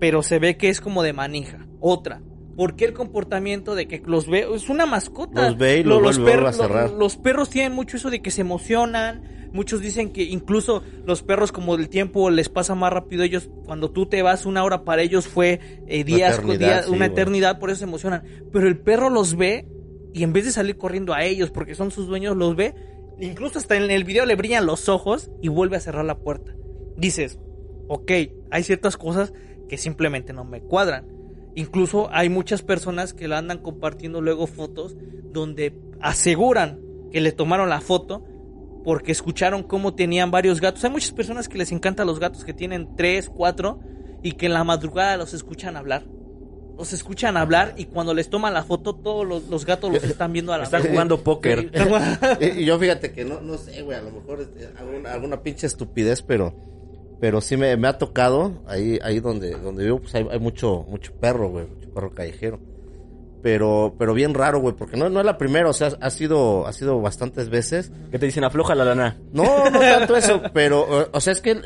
Pero se ve que es como de manija. Otra. ¿Por qué el comportamiento de que los ve? Es una mascota. Los ve y Lo- los vuelve a cerrar. lo- los perros tienen mucho eso de que se emocionan. Muchos dicen que incluso los perros, como el tiempo les pasa más rápido, ellos, cuando tú te vas una hora para ellos fue eh, días, eternidad, días- sí, una eternidad, por eso se emocionan. Pero el perro los ve y en vez de salir corriendo a ellos porque son sus dueños, los ve. Incluso hasta en el video le brillan los ojos y vuelve a cerrar la puerta. Dices, ok, hay ciertas cosas que simplemente no me cuadran. Incluso hay muchas personas que la andan compartiendo luego fotos donde aseguran que le tomaron la foto porque escucharon cómo tenían varios gatos. Hay muchas personas que les encantan los gatos que tienen tres, cuatro y que en la madrugada los escuchan hablar. Los escuchan hablar y cuando les toman la foto todos los, los gatos los están viendo a la Están vez. jugando póker. Y y yo fíjate que no, no sé, güey, a lo mejor este, alguna, alguna pinche estupidez, pero pero sí me, me ha tocado ahí ahí donde donde vivo pues hay, hay mucho mucho perro, güey, mucho perro callejero. Pero pero bien raro, güey, porque no no es la primera, o sea, ha sido ha sido bastantes veces. Que te dicen, afloja la lana. No, no tanto eso, pero, o sea, es que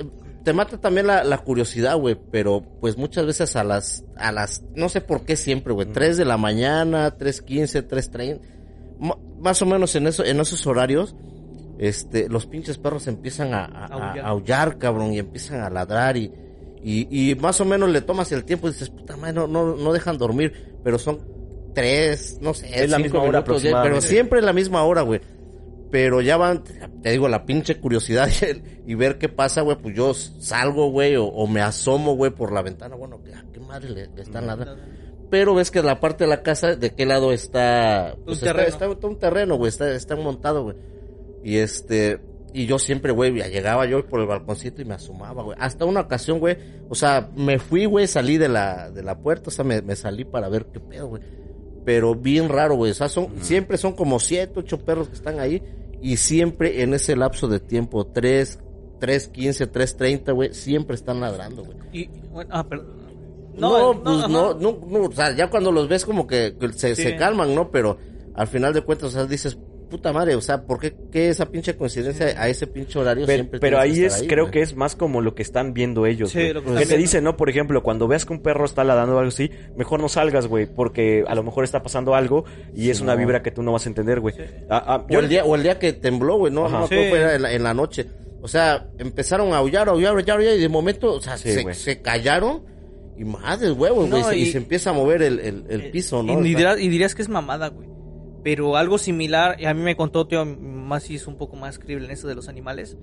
te mata también la, la curiosidad, güey, pero pues muchas veces a las, a las, no sé por qué siempre, güey, 3 de la mañana, 3.15, 3.30, ma- más o menos en eso, en esos horarios, este, los pinches perros empiezan a, a- a Aullar. aullar, cabrón, y empiezan a ladrar y, y, y más o menos le tomas el tiempo y dices, puta madre, no, no, no dejan dormir, pero son tres, no sé, Es la cinco misma hora pero siempre es la misma hora, güey. Pero ya van, te digo, la pinche curiosidad y, el- y ver qué pasa, güey, pues yo salgo, güey, o, o me asomo, güey, por la ventana, bueno, ¿qué, qué madre le, le están ladrando? Pero ves que la parte de la casa, ¿de qué lado está? Pues está, terreno. está, está un terreno, güey, está, está montado, güey. Y este, y yo siempre, güey, llegaba yo por el balconcito y me asomaba, güey. Hasta una ocasión, güey, o sea, me fui, güey, salí de la, de la puerta, o sea, me, me salí para ver qué pedo, güey. Pero bien raro, güey, o sea, son, siempre son como siete, ocho perros que están ahí. Y siempre en ese lapso de tiempo, tres, tres, quince, tres, treinta, güey, siempre están ladrando, güey. Y, bueno, ah, perdón. No, pues no, no, no, o sea, ya cuando los ves como que, que se, Sí. se calman, ¿no? Pero al final de cuentas, o sea, dices, puta madre, o sea, ¿por qué, qué esa pinche coincidencia a ese pinche horario Pero, siempre pero ahí es, ahí, creo güey? que es más como lo que están viendo ellos. Sí, güey. lo que que te dicen, ¿no? Por ejemplo, cuando veas que un perro está ladrando o algo así, mejor no salgas, güey, porque a lo mejor está pasando algo y es una no. vibra que tú no vas a entender, güey. Ah, ah, O yo- el día, o el día que tembló, güey, no, Ajá. no, Sí. fue en la, en la noche. O sea, empezaron a aullar, aullar, aullar, aullar, y de momento, o sea, Sí, se, se callaron y madres huevos, güey, No, y, y- se empieza a mover el, el, el piso, y, ¿no? O sea, dirías, y dirías que es mamada, güey. Pero algo similar, y a mí me contó, tío, más si es un poco más creíble en eso de los animales.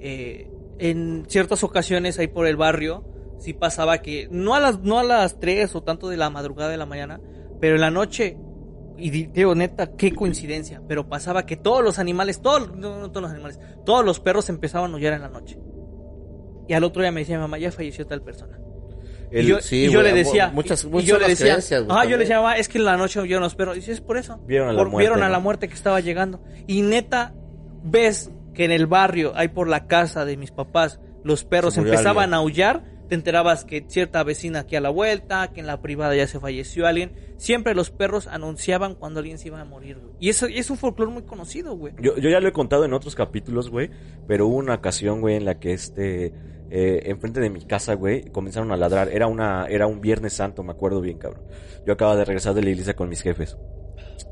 eh, en ciertas ocasiones ahí por el barrio, sí pasaba que, no a las, no a las 3 o tanto de la madrugada de la mañana, pero en la noche, y di- digo, neta, qué coincidencia, pero pasaba que todos los animales, todos, no, todos los animales, todos los perros empezaban a aullar en la noche. Y al otro día me decía mamá, ya falleció tal persona. El- y yo, sí, y yo le decía, muchas- y muchas yo le decía, creencias, güey, ajá, yo le decía, "Mamá, es que en la noche oyeron los perros. Y sí, es por eso. Vieron a la Por- muerte, vieron a ¿no? la muerte que estaba llegando. Y neta, ves que en el barrio, ahí por la casa de mis papás, los perros empezaban alguien. a aullar, te enterabas que cierta vecina aquí a la vuelta, que en la privada ya se falleció alguien. Siempre los perros anunciaban cuando alguien se iba a morir, güey. Y eso es un folclore muy conocido, güey. Yo, yo ya lo he contado en otros capítulos, güey, pero hubo una ocasión, güey, en la que este, eh, enfrente de mi casa, güey, comenzaron a ladrar. Era una, era un Viernes Santo, me acuerdo bien, cabrón. Yo acababa de regresar de la iglesia con mis jefes.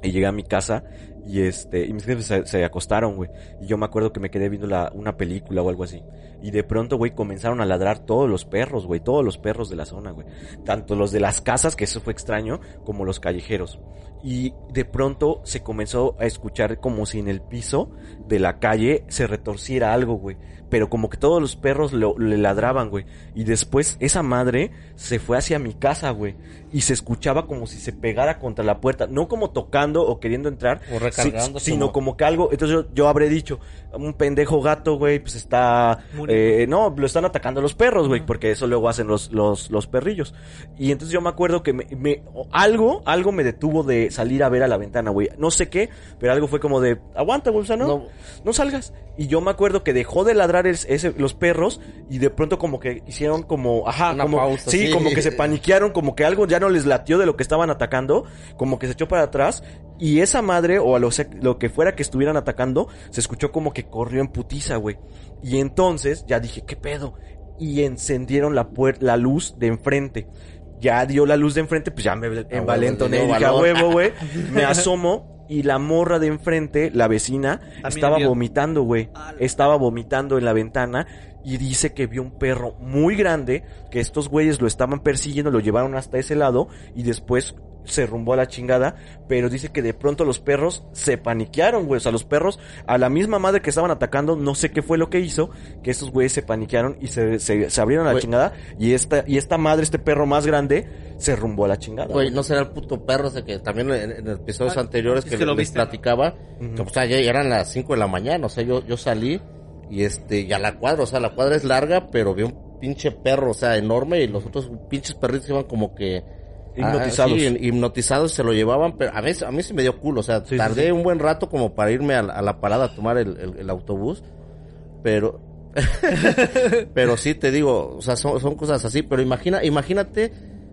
Y llegué a mi casa y este, y mis jefes se, acostaron, güey. Y yo me acuerdo que me quedé viendo la, una película o algo así. Y de pronto, güey, comenzaron a ladrar todos los perros, güey, todos los perros de la zona, güey. Tanto los de las casas, que eso fue extraño, como los callejeros. Y de pronto se comenzó a escuchar como si en el piso de la calle se retorciera algo, güey. Pero como que todos los perros lo- le ladraban, güey. Y después esa madre se fue hacia mi casa, güey. Y se escuchaba como si se pegara contra la puerta. No como tocando o queriendo entrar. Sino como- que algo. Entonces yo, yo habré dicho, un pendejo gato, güey, pues está... Eh, no, lo están atacando los perros, güey, porque eso luego hacen los, los, los perrillos. Y entonces yo me acuerdo que me, algo, algo me detuvo de salir a ver a la ventana, güey. No sé qué, pero algo fue como de, aguanta, güey, o sea, no, no, No. salgas. Y yo me acuerdo que dejó de ladrar ese, los perros y de pronto como que hicieron como, ajá, Una como, pausa, sí, sí. como que se paniquearon, como que algo ya no les latió de lo que estaban atacando, como que se echó para atrás y esa madre o a lo, que fuera que estuvieran atacando, se escuchó como que corrió en putiza, güey. Y entonces ya dije, ¿qué pedo? Y encendieron la puer- la luz de enfrente. Ya dio la luz de enfrente, pues ya me envalentoné y dio dije, a valor". huevo, güey. Me asomo y la morra de enfrente, la vecina, estaba vomitando, güey. Ala. Estaba vomitando en la ventana y dice que vio un perro muy grande, que estos güeyes lo estaban persiguiendo, lo llevaron hasta ese lado y después se rumbó a la chingada, pero dice que de pronto los perros se paniquearon, güey, o sea, los perros a la misma madre que estaban atacando, no sé qué fue lo que hizo, que estos güeyes se paniquearon y se, se, se abrieron a la Güey. chingada y esta, y esta madre, este perro más grande, se rumbó a la chingada. Güey, no será el puto perro ese que también en, en episodios Ah, anteriores es que, que lo les platicaba, que, o sea, ya eran las 5 de la mañana, o sea, yo, yo salí y este, y a la cuadra, o sea, la cuadra es larga, pero vi un pinche perro, o sea, enorme y los otros pinches perritos iban como que Hipnotizados. Ah, sí, hipnotizados se lo llevaban, pero a veces a mí se me dio culo, o sea, Sí, sí, tardé sí. un buen rato como para irme a, la- a la parada a tomar el, el- el autobús, pero pero sí te digo, o sea, son, son cosas así, pero imagina, imagínate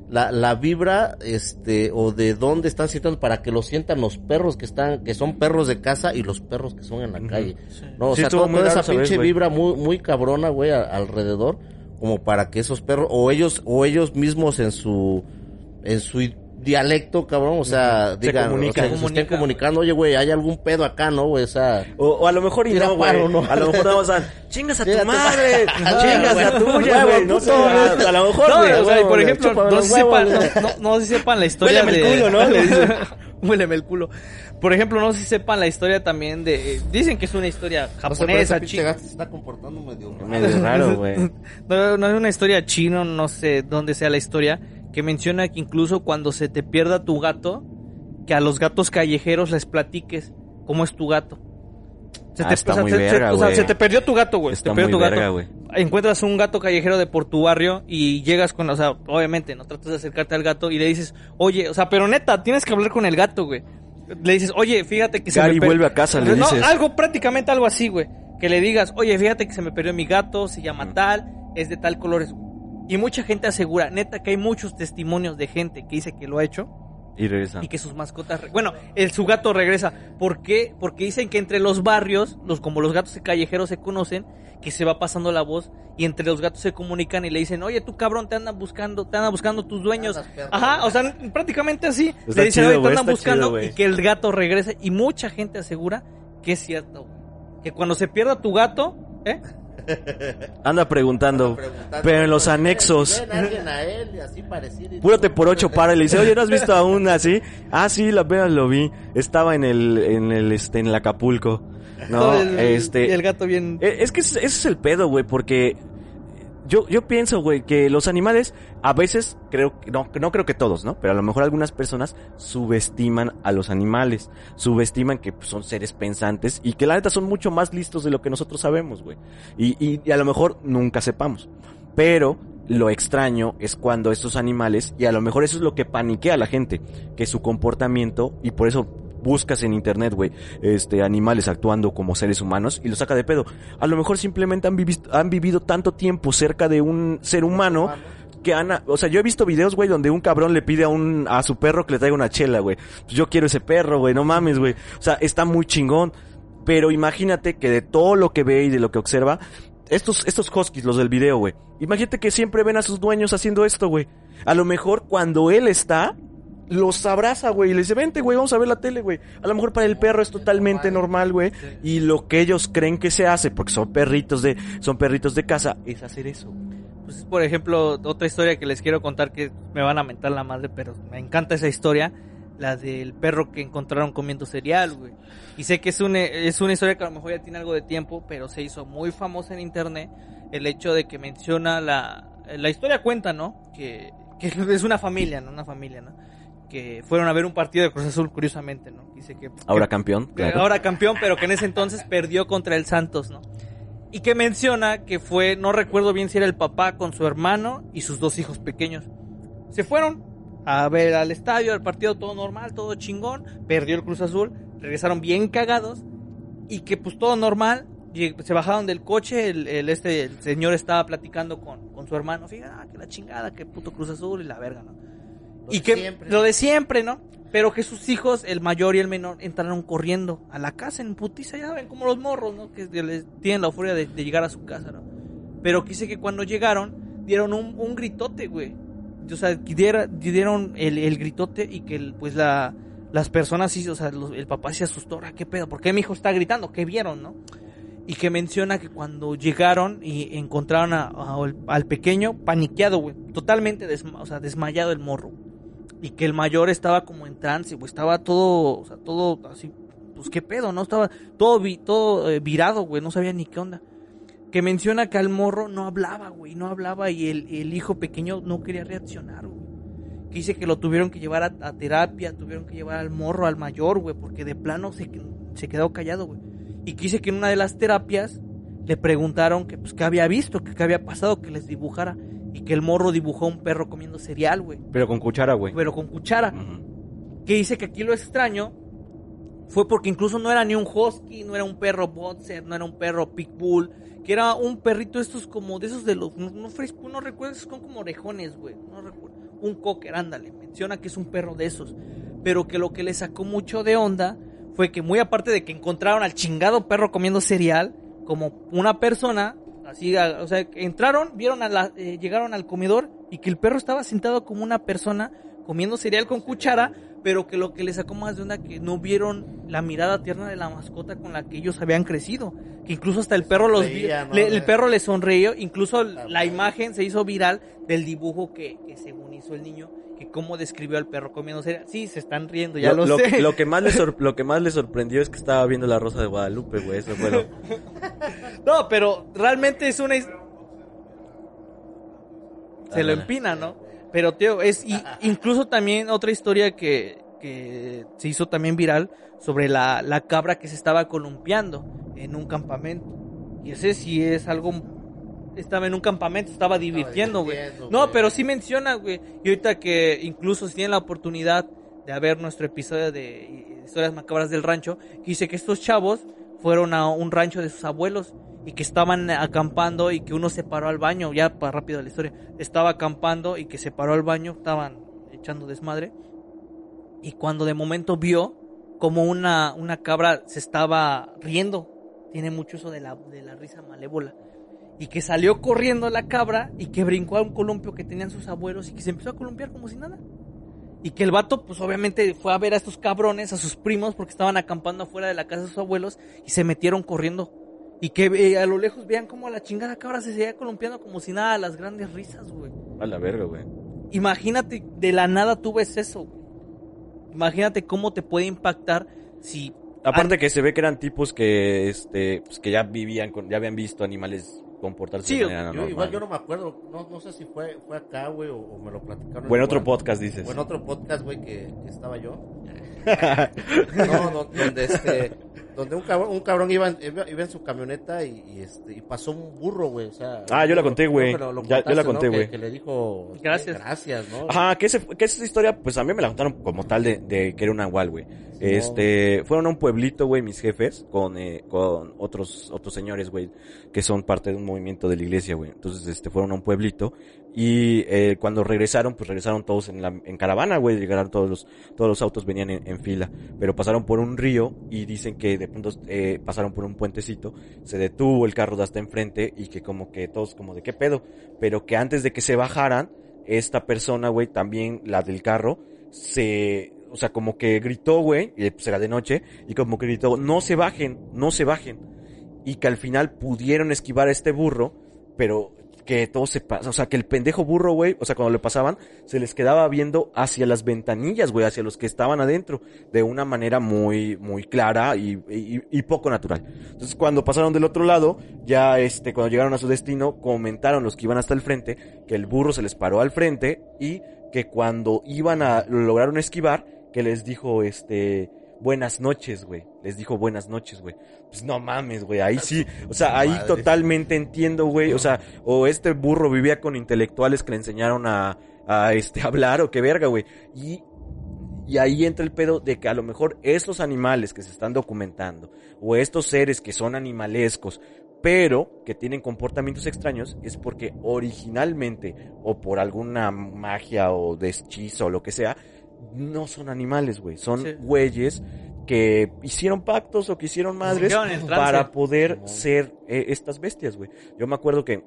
la, la vibra, este, o de dónde están sintiendo para que lo sientan los perros que están, que son perros de casa y los perros que son en la calle. No, o Sí, sea, toda, esa pinche vibra muy, muy cabrona, güey, a- alrededor, como para que esos perros, o ellos, o ellos mismos en su, en su dialecto, cabrón, o sea, Se digan, o comunican. sea, se estén Comunican. comunicando, oye, güey, hay algún pedo acá, ¿no, güey? O sea, O, o a lo mejor y no, güey. ¿no? A lo mejor vamos a chingas a tu madre, chingas a tuya, güey. No sé, a, lo mejor, No, güey. o sea, por ejemplo, no los sé si sepan, no, no- sepan la historia Huéleme de... el culo, ¿no? Le. Huéleme el culo. Por ejemplo, no sé si sepan la historia también de... Dicen que es una historia japonesa, pinche china. se está comportando medio raro. Medio raro, güey. No, no es una historia chino, no sé dónde sea la historia, que menciona que incluso cuando se te pierda tu gato, que a los gatos callejeros les platiques cómo es tu gato. Se Ah, está muy se- se- verga, o sea, se te perdió tu gato, güey. Se Está te perdió muy tu verga, gato. Encuentras un gato callejero de por tu barrio y llegas con, o sea, obviamente, no tratas de acercarte al gato y le dices, oye, o sea, pero neta, tienes que hablar con el gato, güey. Le dices, oye, fíjate que se me per- vuelve a casa, le no, dices. algo, prácticamente algo así, güey. Que le digas, oye, fíjate que se me perdió mi gato, se llama tal, es de tal colores. Y mucha gente asegura, neta, que hay muchos testimonios de gente que dice que lo ha hecho Y regresa. y que sus mascotas, re- bueno, el su gato regresa. ¿Por qué? Porque dicen que entre los barrios, los como los gatos callejeros se conocen, que se va pasando la voz y entre los gatos se comunican y le dicen, "Oye, tú cabrón, te andan buscando, te andan buscando tus dueños." Ajá, o sea, prácticamente así. Está le dicen, chido, "Oye, te andan buscando" chido, y que el gato regrese y mucha gente asegura que es cierto. güey. Que cuando se pierda tu gato, ¿eh? Anda preguntando, Preguntando, pero en los "Ven, anexos. a él así Púrate todo". por ocho para y le dice, oye, ¿no has visto aún así? Ah, sí, la apenas lo vi. Estaba en el, en el, este, en el Acapulco. No, el- este. y el gato bien Eh, Es que ese ese es el pedo, güey, porque yo, yo pienso, güey, que los animales a veces, creo, que- no, no creo que todos, ¿no? Pero a lo mejor algunas personas subestiman a los animales, subestiman que pues, son seres pensantes y que la neta son mucho más listos de lo que nosotros sabemos, güey. Y, y, y a lo mejor nunca sepamos. Pero lo extraño es cuando estos animales, y a lo mejor eso es lo que paniquea a la gente, que su comportamiento, y por eso buscas en internet, güey, este, animales actuando como seres humanos y lo saca de pedo. A lo mejor simplemente han, vivi- han vivido tanto tiempo cerca de un ser humano que han, o sea, yo he visto videos, güey, donde un cabrón le pide a un, a su perro que le traiga una chela, güey. Pues yo quiero ese perro, güey, no mames, güey. O sea, está muy chingón. Pero imagínate que de todo lo que ve y de lo que observa, estos, estos huskies, los del video, güey. Imagínate que siempre ven a sus dueños haciendo esto, güey. A lo mejor cuando él está, los abraza, güey, y le dice, vente, güey, vamos a ver la tele, güey. A lo mejor para el perro es totalmente normal, güey. Y lo que ellos creen que se hace, porque son perritos de, son perritos de casa, es hacer eso. Pues, por ejemplo, otra historia que les quiero contar que me van a mentar la madre, pero me encanta esa historia. La del perro que encontraron comiendo cereal, güey. Y sé que es una, es una historia que a lo mejor ya tiene algo de tiempo, pero se hizo muy famosa en internet. El hecho de que menciona la... La historia cuenta, ¿no? Que, que es una familia, ¿no? Una familia, ¿no? Que fueron a ver un partido de Cruz Azul, curiosamente, ¿no? Dice que... Ahora que- campeón, claro. ahora campeón, pero que en ese entonces perdió contra el Santos, ¿no? Y que menciona que fue, no recuerdo bien si era el papá con su hermano y sus dos hijos pequeños. Se fueron a ver al estadio, al partido todo normal, todo chingón, perdió el Cruz Azul, regresaron bien cagados y que pues todo normal, lleg- se bajaron del coche, el, el este el señor estaba platicando con, con su hermano, fíjate, ah, que la chingada, que puto Cruz Azul y la verga, ¿no? Y que lo de siempre, ¿no? Pero que sus hijos, el mayor y el menor, entraron corriendo a la casa en putiza, ya ven, como los morros, ¿no? Que les tienen la euforia de, de llegar a su casa, ¿no? Pero quise que cuando llegaron, dieron un, un gritote, güey. O sea, dieron el, el gritote y que, el- pues, la, las personas, sí, o sea, los- el papá se asustó, "Ah, ¿qué pedo? ¿Por qué mi hijo está gritando? ¿Qué vieron, no? Y que menciona que cuando llegaron y encontraron a- a- al, al pequeño paniqueado, güey. Totalmente desma- o sea, desmayado el morro. Y que el mayor estaba como en trance, güey. Estaba todo, o sea, todo así. Pues qué pedo, ¿no? Estaba todo, todo eh, virado, güey. No sabía ni qué onda. Que menciona que al morro no hablaba, güey. No hablaba y el, el hijo pequeño no quería reaccionar, güey. Que que lo tuvieron que llevar a, terapia, tuvieron que llevar al morro, al mayor, güey. Porque de plano se, se quedó callado, güey. Y que dice que en una de las terapias le preguntaron que, pues, qué había visto, qué había pasado, que les dibujara. Y que el morro dibujó un perro comiendo cereal, güey. Pero con cuchara, güey. Pero con cuchara. Ujú. Que dice que aquí lo extraño fue porque incluso no era ni un husky, no era un perro boxer, no era un perro pitbull, que era un perrito estos como de esos de los no, no, no recuerdo, son como orejones, güey, no recuerdo. Un cocker, ándale, menciona que es un perro de esos, pero que lo que le sacó mucho de onda fue que muy aparte de que encontraron al chingado perro comiendo cereal, como una persona, así, a- o sea, entraron, vieron a la, eh, llegaron al comedor y que el perro estaba sentado como una persona comiendo cereal con cuchara, pero que lo que le sacó más de onda que no vieron la mirada tierna de la mascota con la que ellos habían crecido, que incluso hasta el perro los Sonreía, le- el perro le sonrió, incluso la imagen se hizo viral del dibujo que, que según hizo el niño, cómo describió al perro comiendo cereal. Sí, se están riendo, ya lo, lo, sé. lo que más le sor- lo que más le sorprendió es que estaba viendo la Rosa de Guadalupe, güey. Eso fue lo... No, pero realmente es una... Se lo empina, ¿no? Pero, tío, es... y- incluso también otra historia que, que se hizo también viral sobre la, la cabra que se estaba columpiando en un campamento. Y ese sí es algo... Estaba en un campamento, estaba divirtiendo, güey. No, pero sí menciona, güey. Y ahorita que incluso si tienen la oportunidad de ver nuestro episodio de Historias Macabras del Rancho, que dice que estos chavos fueron a un rancho de sus abuelos y que estaban acampando y que uno se paró al baño, ya para rápido la historia, estaba acampando y que se paró al baño, estaban echando desmadre y cuando de momento vio como una, una cabra se estaba riendo, tiene mucho eso de la, de la risa malévola, y que salió corriendo la cabra y que brincó a un columpio que tenían sus abuelos y que se empezó a columpiar como si nada. Y que el vato, pues obviamente fue a ver a estos cabrones, a sus primos, porque estaban acampando afuera de la casa de sus abuelos y se metieron corriendo. Y que eh, a lo lejos vean como la chingada cabra se seguía columpiando como si nada, las grandes risas, güey. A la verga, güey. Imagínate, de la nada tú ves eso, güey. Imagínate cómo te puede impactar si... Aparte que se ve que eran tipos que, este, pues que ya vivían con, ya habían visto animales comportarse Sí, de manera Yo, normal. igual yo no me acuerdo, no, no sé si fue, fue acá, güey, o, o me lo platicaron. O en otro igual. podcast, dices. O en otro podcast, güey, que, que estaba yo. No, no, donde este, donde un cabrón, un cabrón iba, en- iba, iba en su camioneta y, y, este, y pasó un burro, güey, o sea. Ah, yo la conté, güey. yo la conté, ¿no? Que- güey. Que, le dijo. Gracias. Gracias, ¿no? Ajá, que, ese, que esa historia, pues a mí me la contaron como tal de, de que era un nahual, güey. Este, fueron a un pueblito, güey, mis jefes, con, eh, con otros, otros señores, güey, que son parte de un movimiento de la iglesia, güey. Entonces, este, fueron a un pueblito y eh, cuando regresaron, pues regresaron todos en la, en caravana, güey, llegaron todos los, todos los autos venían en, fila, pero pasaron por un río y dicen que de pronto, eh, pasaron por un puentecito, se detuvo el carro de hasta enfrente y que como que todos como de qué pedo, pero que antes de que se bajaran, esta persona, güey, también la del carro, se, o sea, como que gritó, güey, y pues era de noche, y como que gritó, no se bajen, no se bajen. Y que al final pudieron esquivar a este burro, pero que todo se pasa, o sea, que el pendejo burro, güey, o sea, cuando le pasaban, se les quedaba viendo hacia las ventanillas, güey, hacia los que estaban adentro, de una manera muy, muy clara y, y, y poco natural. Entonces, cuando pasaron del otro lado, ya, este, cuando llegaron a su destino, comentaron los que iban hasta el frente, que el burro se les paró al frente y que cuando iban a, lo lograron esquivar, que les dijo, este, buenas noches, güey. Les dijo buenas noches, güey. Pues no mames, güey. Ahí sí, o sea, ahí Madre. totalmente entiendo, güey. O sea, o este burro vivía con intelectuales que le enseñaron a, a este, hablar o qué verga, güey. Y, y ahí entra el pedo de que a lo mejor estos animales que se están documentando, o estos seres que son animalescos, pero que tienen comportamientos extraños, es porque originalmente, o por alguna magia o deschizo o lo que sea, no son animales, güey. Son Sí. güeyes que hicieron pactos o que hicieron madres para poder ser eh, estas bestias, güey. Yo me acuerdo que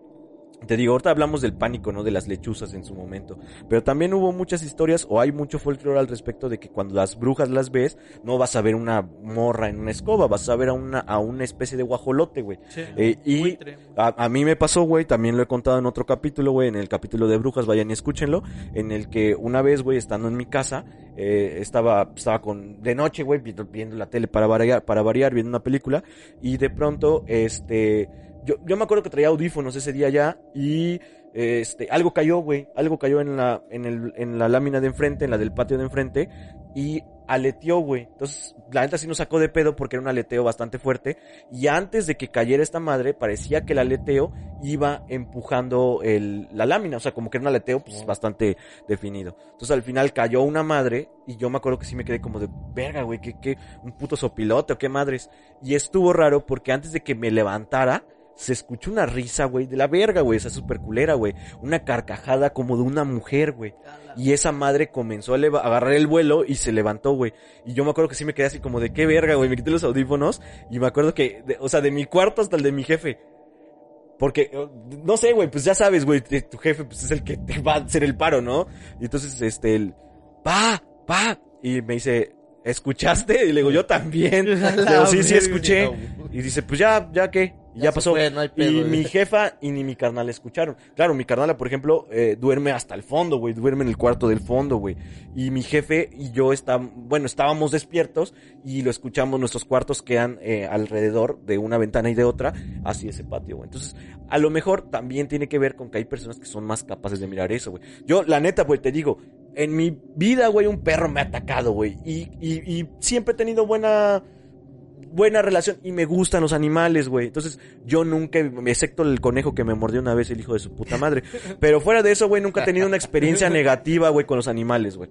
te digo, ahorita hablamos del pánico, ¿no? De las lechuzas en su momento. Pero también hubo muchas historias, o hay mucho folclore al respecto de que cuando las brujas las ves, no vas a ver una morra en una escoba, vas a ver a una, a una especie de guajolote, güey. Sí. Eh, y a mí me pasó, güey, también lo he contado en otro capítulo, güey, en el capítulo de brujas, vayan y escúchenlo, en el que una vez, güey, estando en mi casa, eh, estaba, estaba con, de noche, güey, viendo, viendo la tele para variar, para variar, viendo una película, y de pronto, este, yo, yo me acuerdo que traía audífonos ese día ya, y, este, algo cayó, güey, algo cayó en la, en el, en la lámina de enfrente, en la del patio de enfrente, y aleteó, güey. Entonces, la neta sí nos sacó de pedo porque era un aleteo bastante fuerte. Y antes de que cayera esta madre, parecía que el aleteo iba empujando el, la lámina. O sea, como que era un aleteo pues, bastante definido. Entonces, al final cayó una madre. Y yo me acuerdo que sí me quedé como de, verga, güey, que, que, un puto sopilote o qué madres. Y estuvo raro porque antes de que me levantara, se escuchó una risa, güey, de la verga, güey, esa super culera, güey. Una carcajada como de una mujer, güey. Y esa madre comenzó a, a agarrar el vuelo y se levantó, güey. Y yo me acuerdo que sí me quedé así como de qué verga, güey. Me quité los audífonos y me acuerdo que, de- o sea, de mi cuarto hasta el de mi jefe. Porque, no sé, güey, pues ya sabes, güey, tu jefe pues es el que te va a hacer el paro, ¿no? Y entonces, este, el, pa, pa, y me dice, ¿escuchaste? Y le digo, yo también. Le digo, sí, sí, escuché. Y dice, pues ya, ya qué, ya, Ya pasó. fue, no hay pedo, y güey. mi jefa y ni mi carnal escucharon. Claro, mi carnala, por ejemplo, eh, duerme hasta el fondo, güey, duerme en el cuarto del fondo, güey. Y mi jefe y yo estábamos, bueno, estábamos despiertos y lo escuchamos, nuestros cuartos quedan eh, alrededor de una ventana y de otra, hacia ese patio, güey. Entonces, a lo mejor también tiene que ver con que hay personas que son más capaces de mirar eso, güey. Yo, la neta, güey, te digo, en mi vida, güey, un perro me ha atacado, güey. Y, y, y siempre he tenido buena buena relación y me gustan los animales, güey. Entonces, yo nunca, excepto el conejo que me mordió una vez el hijo de su puta madre. Pero fuera de eso, güey, nunca he tenido una experiencia negativa, güey, con los animales, güey.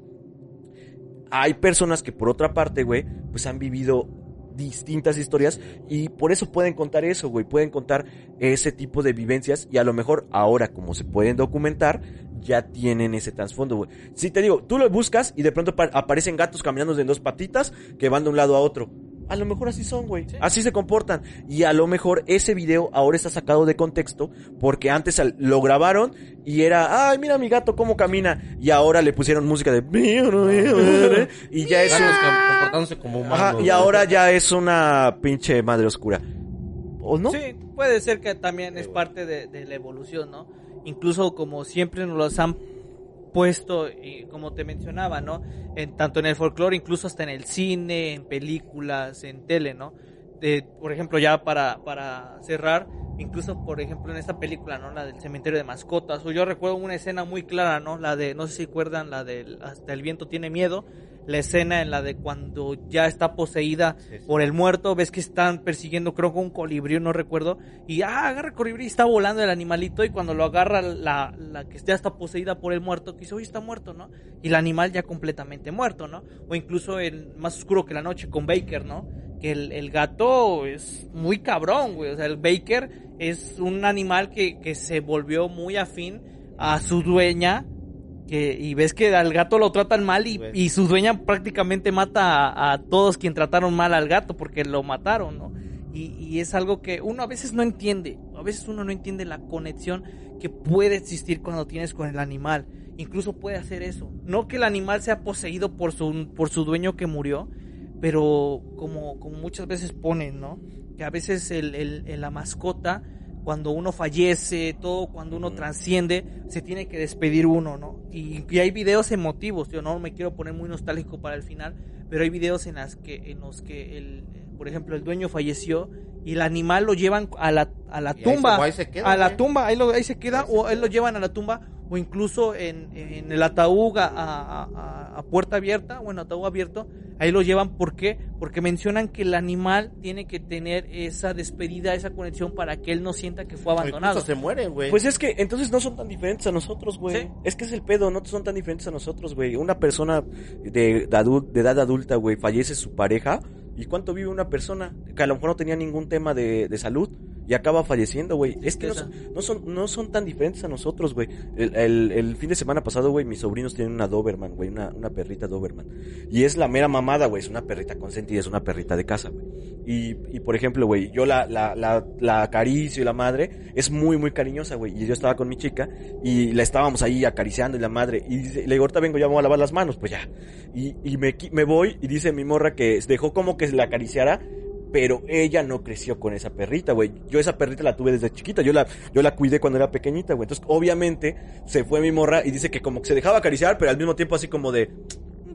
Hay personas que por otra parte, güey, pues han vivido distintas historias y por eso pueden contar eso, güey, pueden contar ese tipo de vivencias y a lo mejor ahora como se pueden documentar ya tienen ese trasfondo, güey. Si te digo, tú lo buscas y de pronto pa- aparecen gatos caminando de dos patitas que van de un lado a otro. A lo mejor así son, güey. Así se comportan. Y a lo mejor ese video ahora está sacado de contexto porque antes lo grabaron y era, ay, mira mi gato cómo camina. Y ahora le pusieron música de... Y ya es un... Como humanos. Ajá, y ahora ya es una pinche madre oscura. ¿O no? Sí, puede ser que también es parte de, de la evolución, ¿no? Incluso como siempre nos los han puesto, y como te mencionaba, ¿no? En, tanto en el folclore, incluso hasta en el cine, en películas, en tele, ¿no? De, por ejemplo, ya para, para cerrar, Incluso, por ejemplo, en esta película, ¿no? La del cementerio de mascotas. O yo recuerdo una escena muy clara, ¿no? La de, no sé si recuerdan, la de Hasta el viento tiene miedo. La escena en la de cuando ya está poseída por el muerto. Ves que están persiguiendo, creo que un colibrí, no recuerdo. Y, ah, agarra el colibrí y está volando el animalito. Y cuando lo agarra la, la que ya está poseída por el muerto, que dice, oye, está muerto, ¿no? Y el animal ya completamente muerto, ¿no? O incluso el Más oscuro que la noche con Baker, ¿no? Que el, el gato es muy cabrón, güey. O sea, el Baker es un animal que, que se volvió muy afín a su dueña. Que, y ves que al gato lo tratan mal y, y su dueña prácticamente mata a, a todos quien trataron mal al gato porque lo mataron, ¿no? Y, y, es algo que uno a veces no entiende. A veces uno no entiende la conexión que puede existir cuando tienes con el animal. Incluso puede hacer eso. No que el animal sea poseído por su, por su dueño que murió, pero como, como muchas veces ponen, ¿no? Que a veces el, el, la mascota, cuando uno fallece, todo, cuando uno trasciende, se tiene que despedir uno, ¿no? Y, y, hay videos emotivos, yo no me quiero poner muy nostálgico para el final, pero hay videos en, las que, en los que, el, por ejemplo, el dueño falleció y el animal lo llevan a la, a la tumba, ahí se, ahí se queda, a la ¿eh? tumba, ahí, lo, ahí se queda, ahí o él lo llevan a la tumba, o incluso en, en el ataúd a, a, a, puerta abierta o en ataúd abierto, ahí lo llevan, ¿por qué? Porque mencionan que el animal tiene que tener esa despedida, esa conexión para que él no sienta que fue abandonado. se mueren, güey. Pues es que entonces no son tan diferentes a nosotros, güey. ¿Sí? Es que es el pedo, no son tan diferentes a nosotros, güey. Una persona de, de, adult, de edad adulta, güey, fallece su pareja. ¿Y cuánto vive una persona que a lo mejor no tenía ningún tema de, de salud? Y acaba falleciendo, güey. Es que no son, no son, no son tan diferentes a nosotros, güey. El, el, el, fin de semana pasado, güey, mis sobrinos tienen una Doberman, güey, una, una perrita Doberman. Y es la mera mamada, güey, es una perrita consentida, es una perrita de casa, güey. Y, y por ejemplo, güey, yo la, la, la, la acaricio y la madre es muy, muy cariñosa, güey. Y yo estaba con mi chica y la estábamos ahí acariciando y la madre. Y dice, le digo, ahorita vengo, ya vamos a lavar las manos, pues ya. Y, y me, me voy y dice mi morra que dejó como que la acariciara pero ella no creció con esa perrita, güey. Yo esa perrita la tuve desde chiquita, yo la, yo la cuidé cuando era pequeñita, güey. Entonces, obviamente, se fue mi morra y dice que como que se dejaba acariciar, pero al mismo tiempo así como de,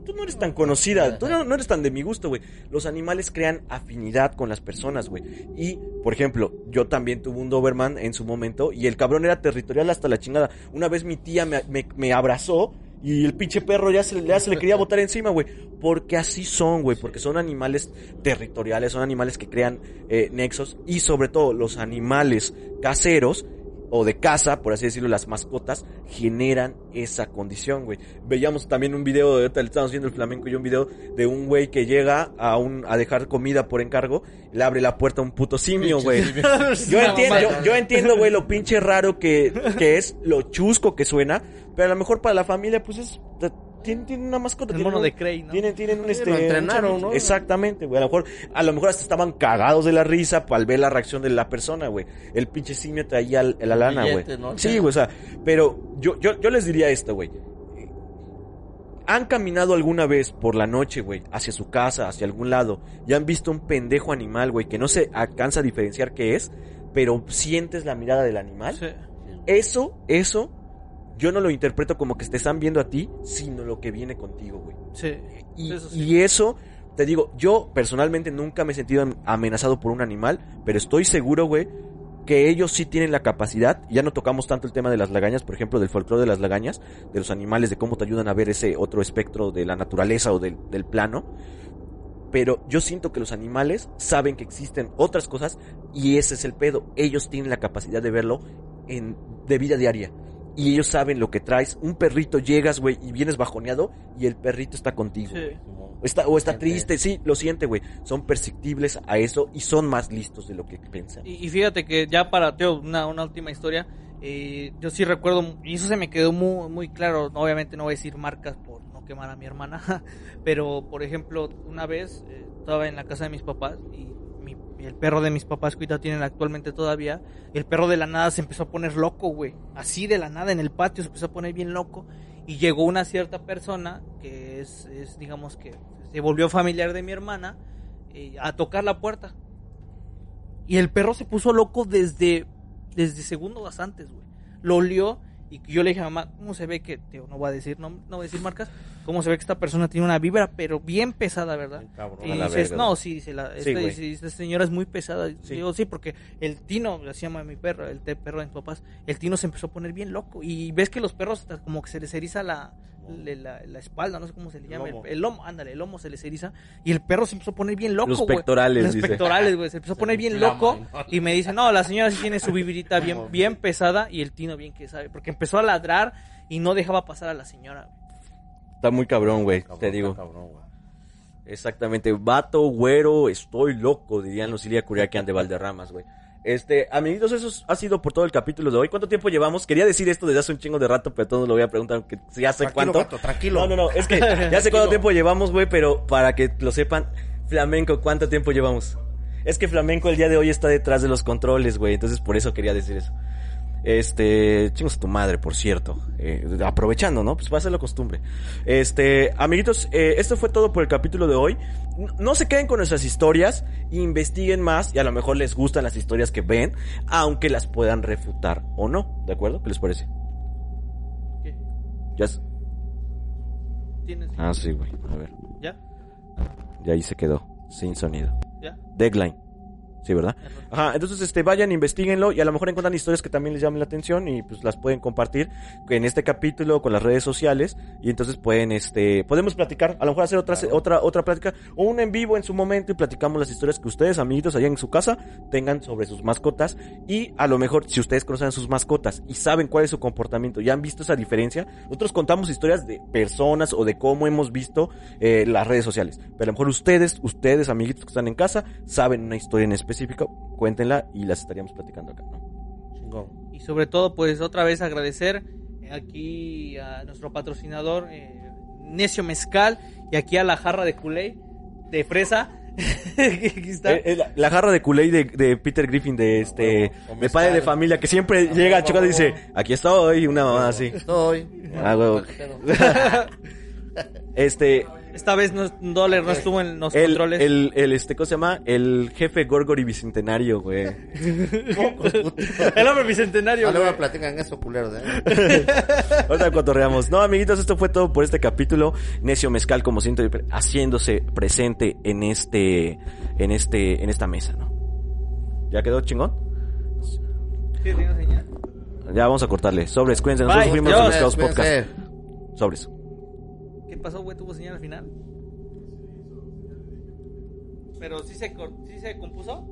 tú no eres tan conocida, tú no, no eres tan de mi gusto, güey. Los animales crean afinidad con las personas, güey. Y, por ejemplo, yo también tuve un Doberman en su momento y el cabrón era territorial hasta la chingada. Una vez mi tía me, me, me abrazó y el pinche perro ya se, ya se le quería botar encima, güey. Porque así son, güey. Porque son animales territoriales, son animales que crean eh, nexos. Y sobre todo, los animales caseros o de casa, por así decirlo, las mascotas, generan esa condición, güey. Veíamos también un video, de ahorita le estamos viendo el flamenco y un video de un güey que llega a un, a dejar comida por encargo, le abre la puerta a un puto simio, güey. yo entiendo, yo, yo entiendo, güey, lo pinche raro que, que es, lo chusco que suena, pero a lo mejor para la familia, pues es, tienen, tienen una mascota. El mono un, de Cray, ¿no? Tienen, tienen un Sí, este. lo entrenaron, un- ¿no? Exactamente, güey. A lo mejor, a lo mejor hasta estaban cagados de la risa al ver la reacción de la persona, güey. El pinche simio traía la lana, güey. Sí, güey, o sea, pero yo, yo, yo les diría esto, güey. ¿Han caminado alguna vez por la noche, güey, hacia su casa, hacia algún lado, y han visto un pendejo animal, güey, que no se alcanza a diferenciar qué es, pero sientes la mirada del animal? Sí. Eso, eso, yo no lo interpreto como que te están viendo a ti, sino lo que viene contigo, güey. Sí. Y Eso sí. y eso, te digo, yo personalmente nunca me he sentido amenazado por un animal, pero estoy seguro, güey, que ellos sí tienen la capacidad, ya no tocamos tanto el tema de las lagañas, por ejemplo, del folclore de las lagañas, de los animales, de cómo te ayudan a ver ese otro espectro de la naturaleza o del, del plano, pero yo siento que los animales saben que existen otras cosas y ese es el pedo, ellos tienen la capacidad de verlo en, de vida diaria. Y ellos saben lo que traes. Un perrito llegas, güey, y vienes bajoneado y el perrito está contigo. Sí. O está, o está triste, sí, lo siente, güey. Son perceptibles a eso y son más listos de lo que piensan. Y, y fíjate que ya para Teo, una, una última historia, eh, yo sí recuerdo, y eso se me quedó muy, muy claro, obviamente no voy a decir marcas por no quemar a mi hermana, pero por ejemplo, una vez eh, estaba en la casa de mis papás y el perro de mis papás que tienen actualmente todavía, el perro de la nada se empezó a poner loco, güey, así de la nada en el patio se empezó a poner bien loco. Y llegó una cierta persona que es, es digamos que se volvió familiar de mi hermana eh, a tocar la puerta. Y el perro se puso loco desde, desde segundos antes, güey. Lo olió Y yo le dije a mamá, ¿cómo se ve que, tío, no voy a decir, no, no voy a decir marcas, cómo se ve que esta persona tiene una vibra, pero bien pesada, ¿verdad? Cabrón. Y dices, verga, no, sí, dice, la, Sí, esta, señora es muy pesada. Sí. Digo, sí, porque el Tino, así llama mi perro, el perro de mis papás, el Tino se empezó a poner bien loco. Y ves que los perros como que se les eriza la, la, la- la espalda, no sé cómo se le llama, el lomo. el lomo, ándale, el lomo se les eriza. Y el perro se empezó a poner bien loco, Los güey. pectorales, Los dice. pectorales, güey, se empezó a poner bien loco. Y me dice, no, la señora sí tiene su vibrita bien, bien pesada y el Tino bien que sabe. Porque empezó a ladrar y no dejaba pasar a la señora. Está muy cabrón, güey, te digo. está cabrón, güey. Exactamente, vato, güero, estoy loco, dirían los Ilia Curiaquian de Valderramas, güey. Este, amiguitos, eso ha sido por todo el capítulo de hoy. ¿Cuánto tiempo llevamos? Quería decir esto desde hace un chingo de rato, pero a todos lo voy a preguntar, aunque ya sé Tranquilo, cuánto. gato, tranquilo. No, no, no, es que ya sé cuánto tiempo llevamos, güey, pero para que lo sepan, Flamenco, ¿cuánto tiempo llevamos? Es que Flamenco el día de hoy está detrás de los controles, güey, entonces por eso quería decir eso. Este, chingos a tu madre, por cierto. Eh, aprovechando, ¿no? Pues va a ser la costumbre. Este, amiguitos, eh, esto fue todo por el capítulo de hoy. No, no se queden con nuestras historias, investiguen más y a lo mejor les gustan las historias que ven, aunque las puedan refutar o no. ¿De acuerdo? ¿Qué les parece? ¿Qué? Ya. Ah, sí, güey. A ver. ¿Ya? Ya ahí se quedó. Sin sonido. ¿Ya? Deadline. Sí, ¿verdad? Ajá, entonces este vayan, investiguenlo y a lo mejor encuentran historias que también les llamen la atención y pues las pueden compartir en este capítulo con las redes sociales y entonces pueden este podemos platicar, a lo mejor hacer otra otra otra plática o un en vivo en su momento y platicamos las historias que ustedes, amiguitos allá en su casa tengan sobre sus mascotas y a lo mejor si ustedes conocen a sus mascotas y saben cuál es su comportamiento y han visto esa diferencia, nosotros contamos historias de personas o de cómo hemos visto eh, las redes sociales, pero a lo mejor ustedes, ustedes amiguitos que están en casa, saben una historia en específico, cuéntenla y las estaríamos platicando acá, ¿no? Chingón. Y sobre todo, pues otra vez agradecer aquí a nuestro patrocinador, eh, Necio Mezcal, y aquí a la jarra de culé de fresa. está. Eh, eh, la, la jarra de Kool-Aid de, de Peter Griffin de este de padre de familia que siempre llega a chocar y dice aquí estoy una mamá así Estoy. Ah, huevo. este Esta vez no, Dollar no estuvo en los el, controles. el, el este ¿cómo se llama? el jefe Gorgori bicentenario güey El hombre bicentenario. No platicar en eso, culeros. ¿eh? Ahorita cotorreamos. No, amiguitos, esto fue todo por este capítulo. Necio Mezcal, como siempre, haciéndose presente en este, en este, en esta mesa, ¿no? ¿Ya quedó chingón? Sí, tiene señal. Ya vamos a cortarle. Sobres, cuídense. Nosotros fuimos los. Podcast. Sobres. ¿Qué pasó, güey? ¿Tuvo señal al final? Pero sí se, cor- sí se compuso.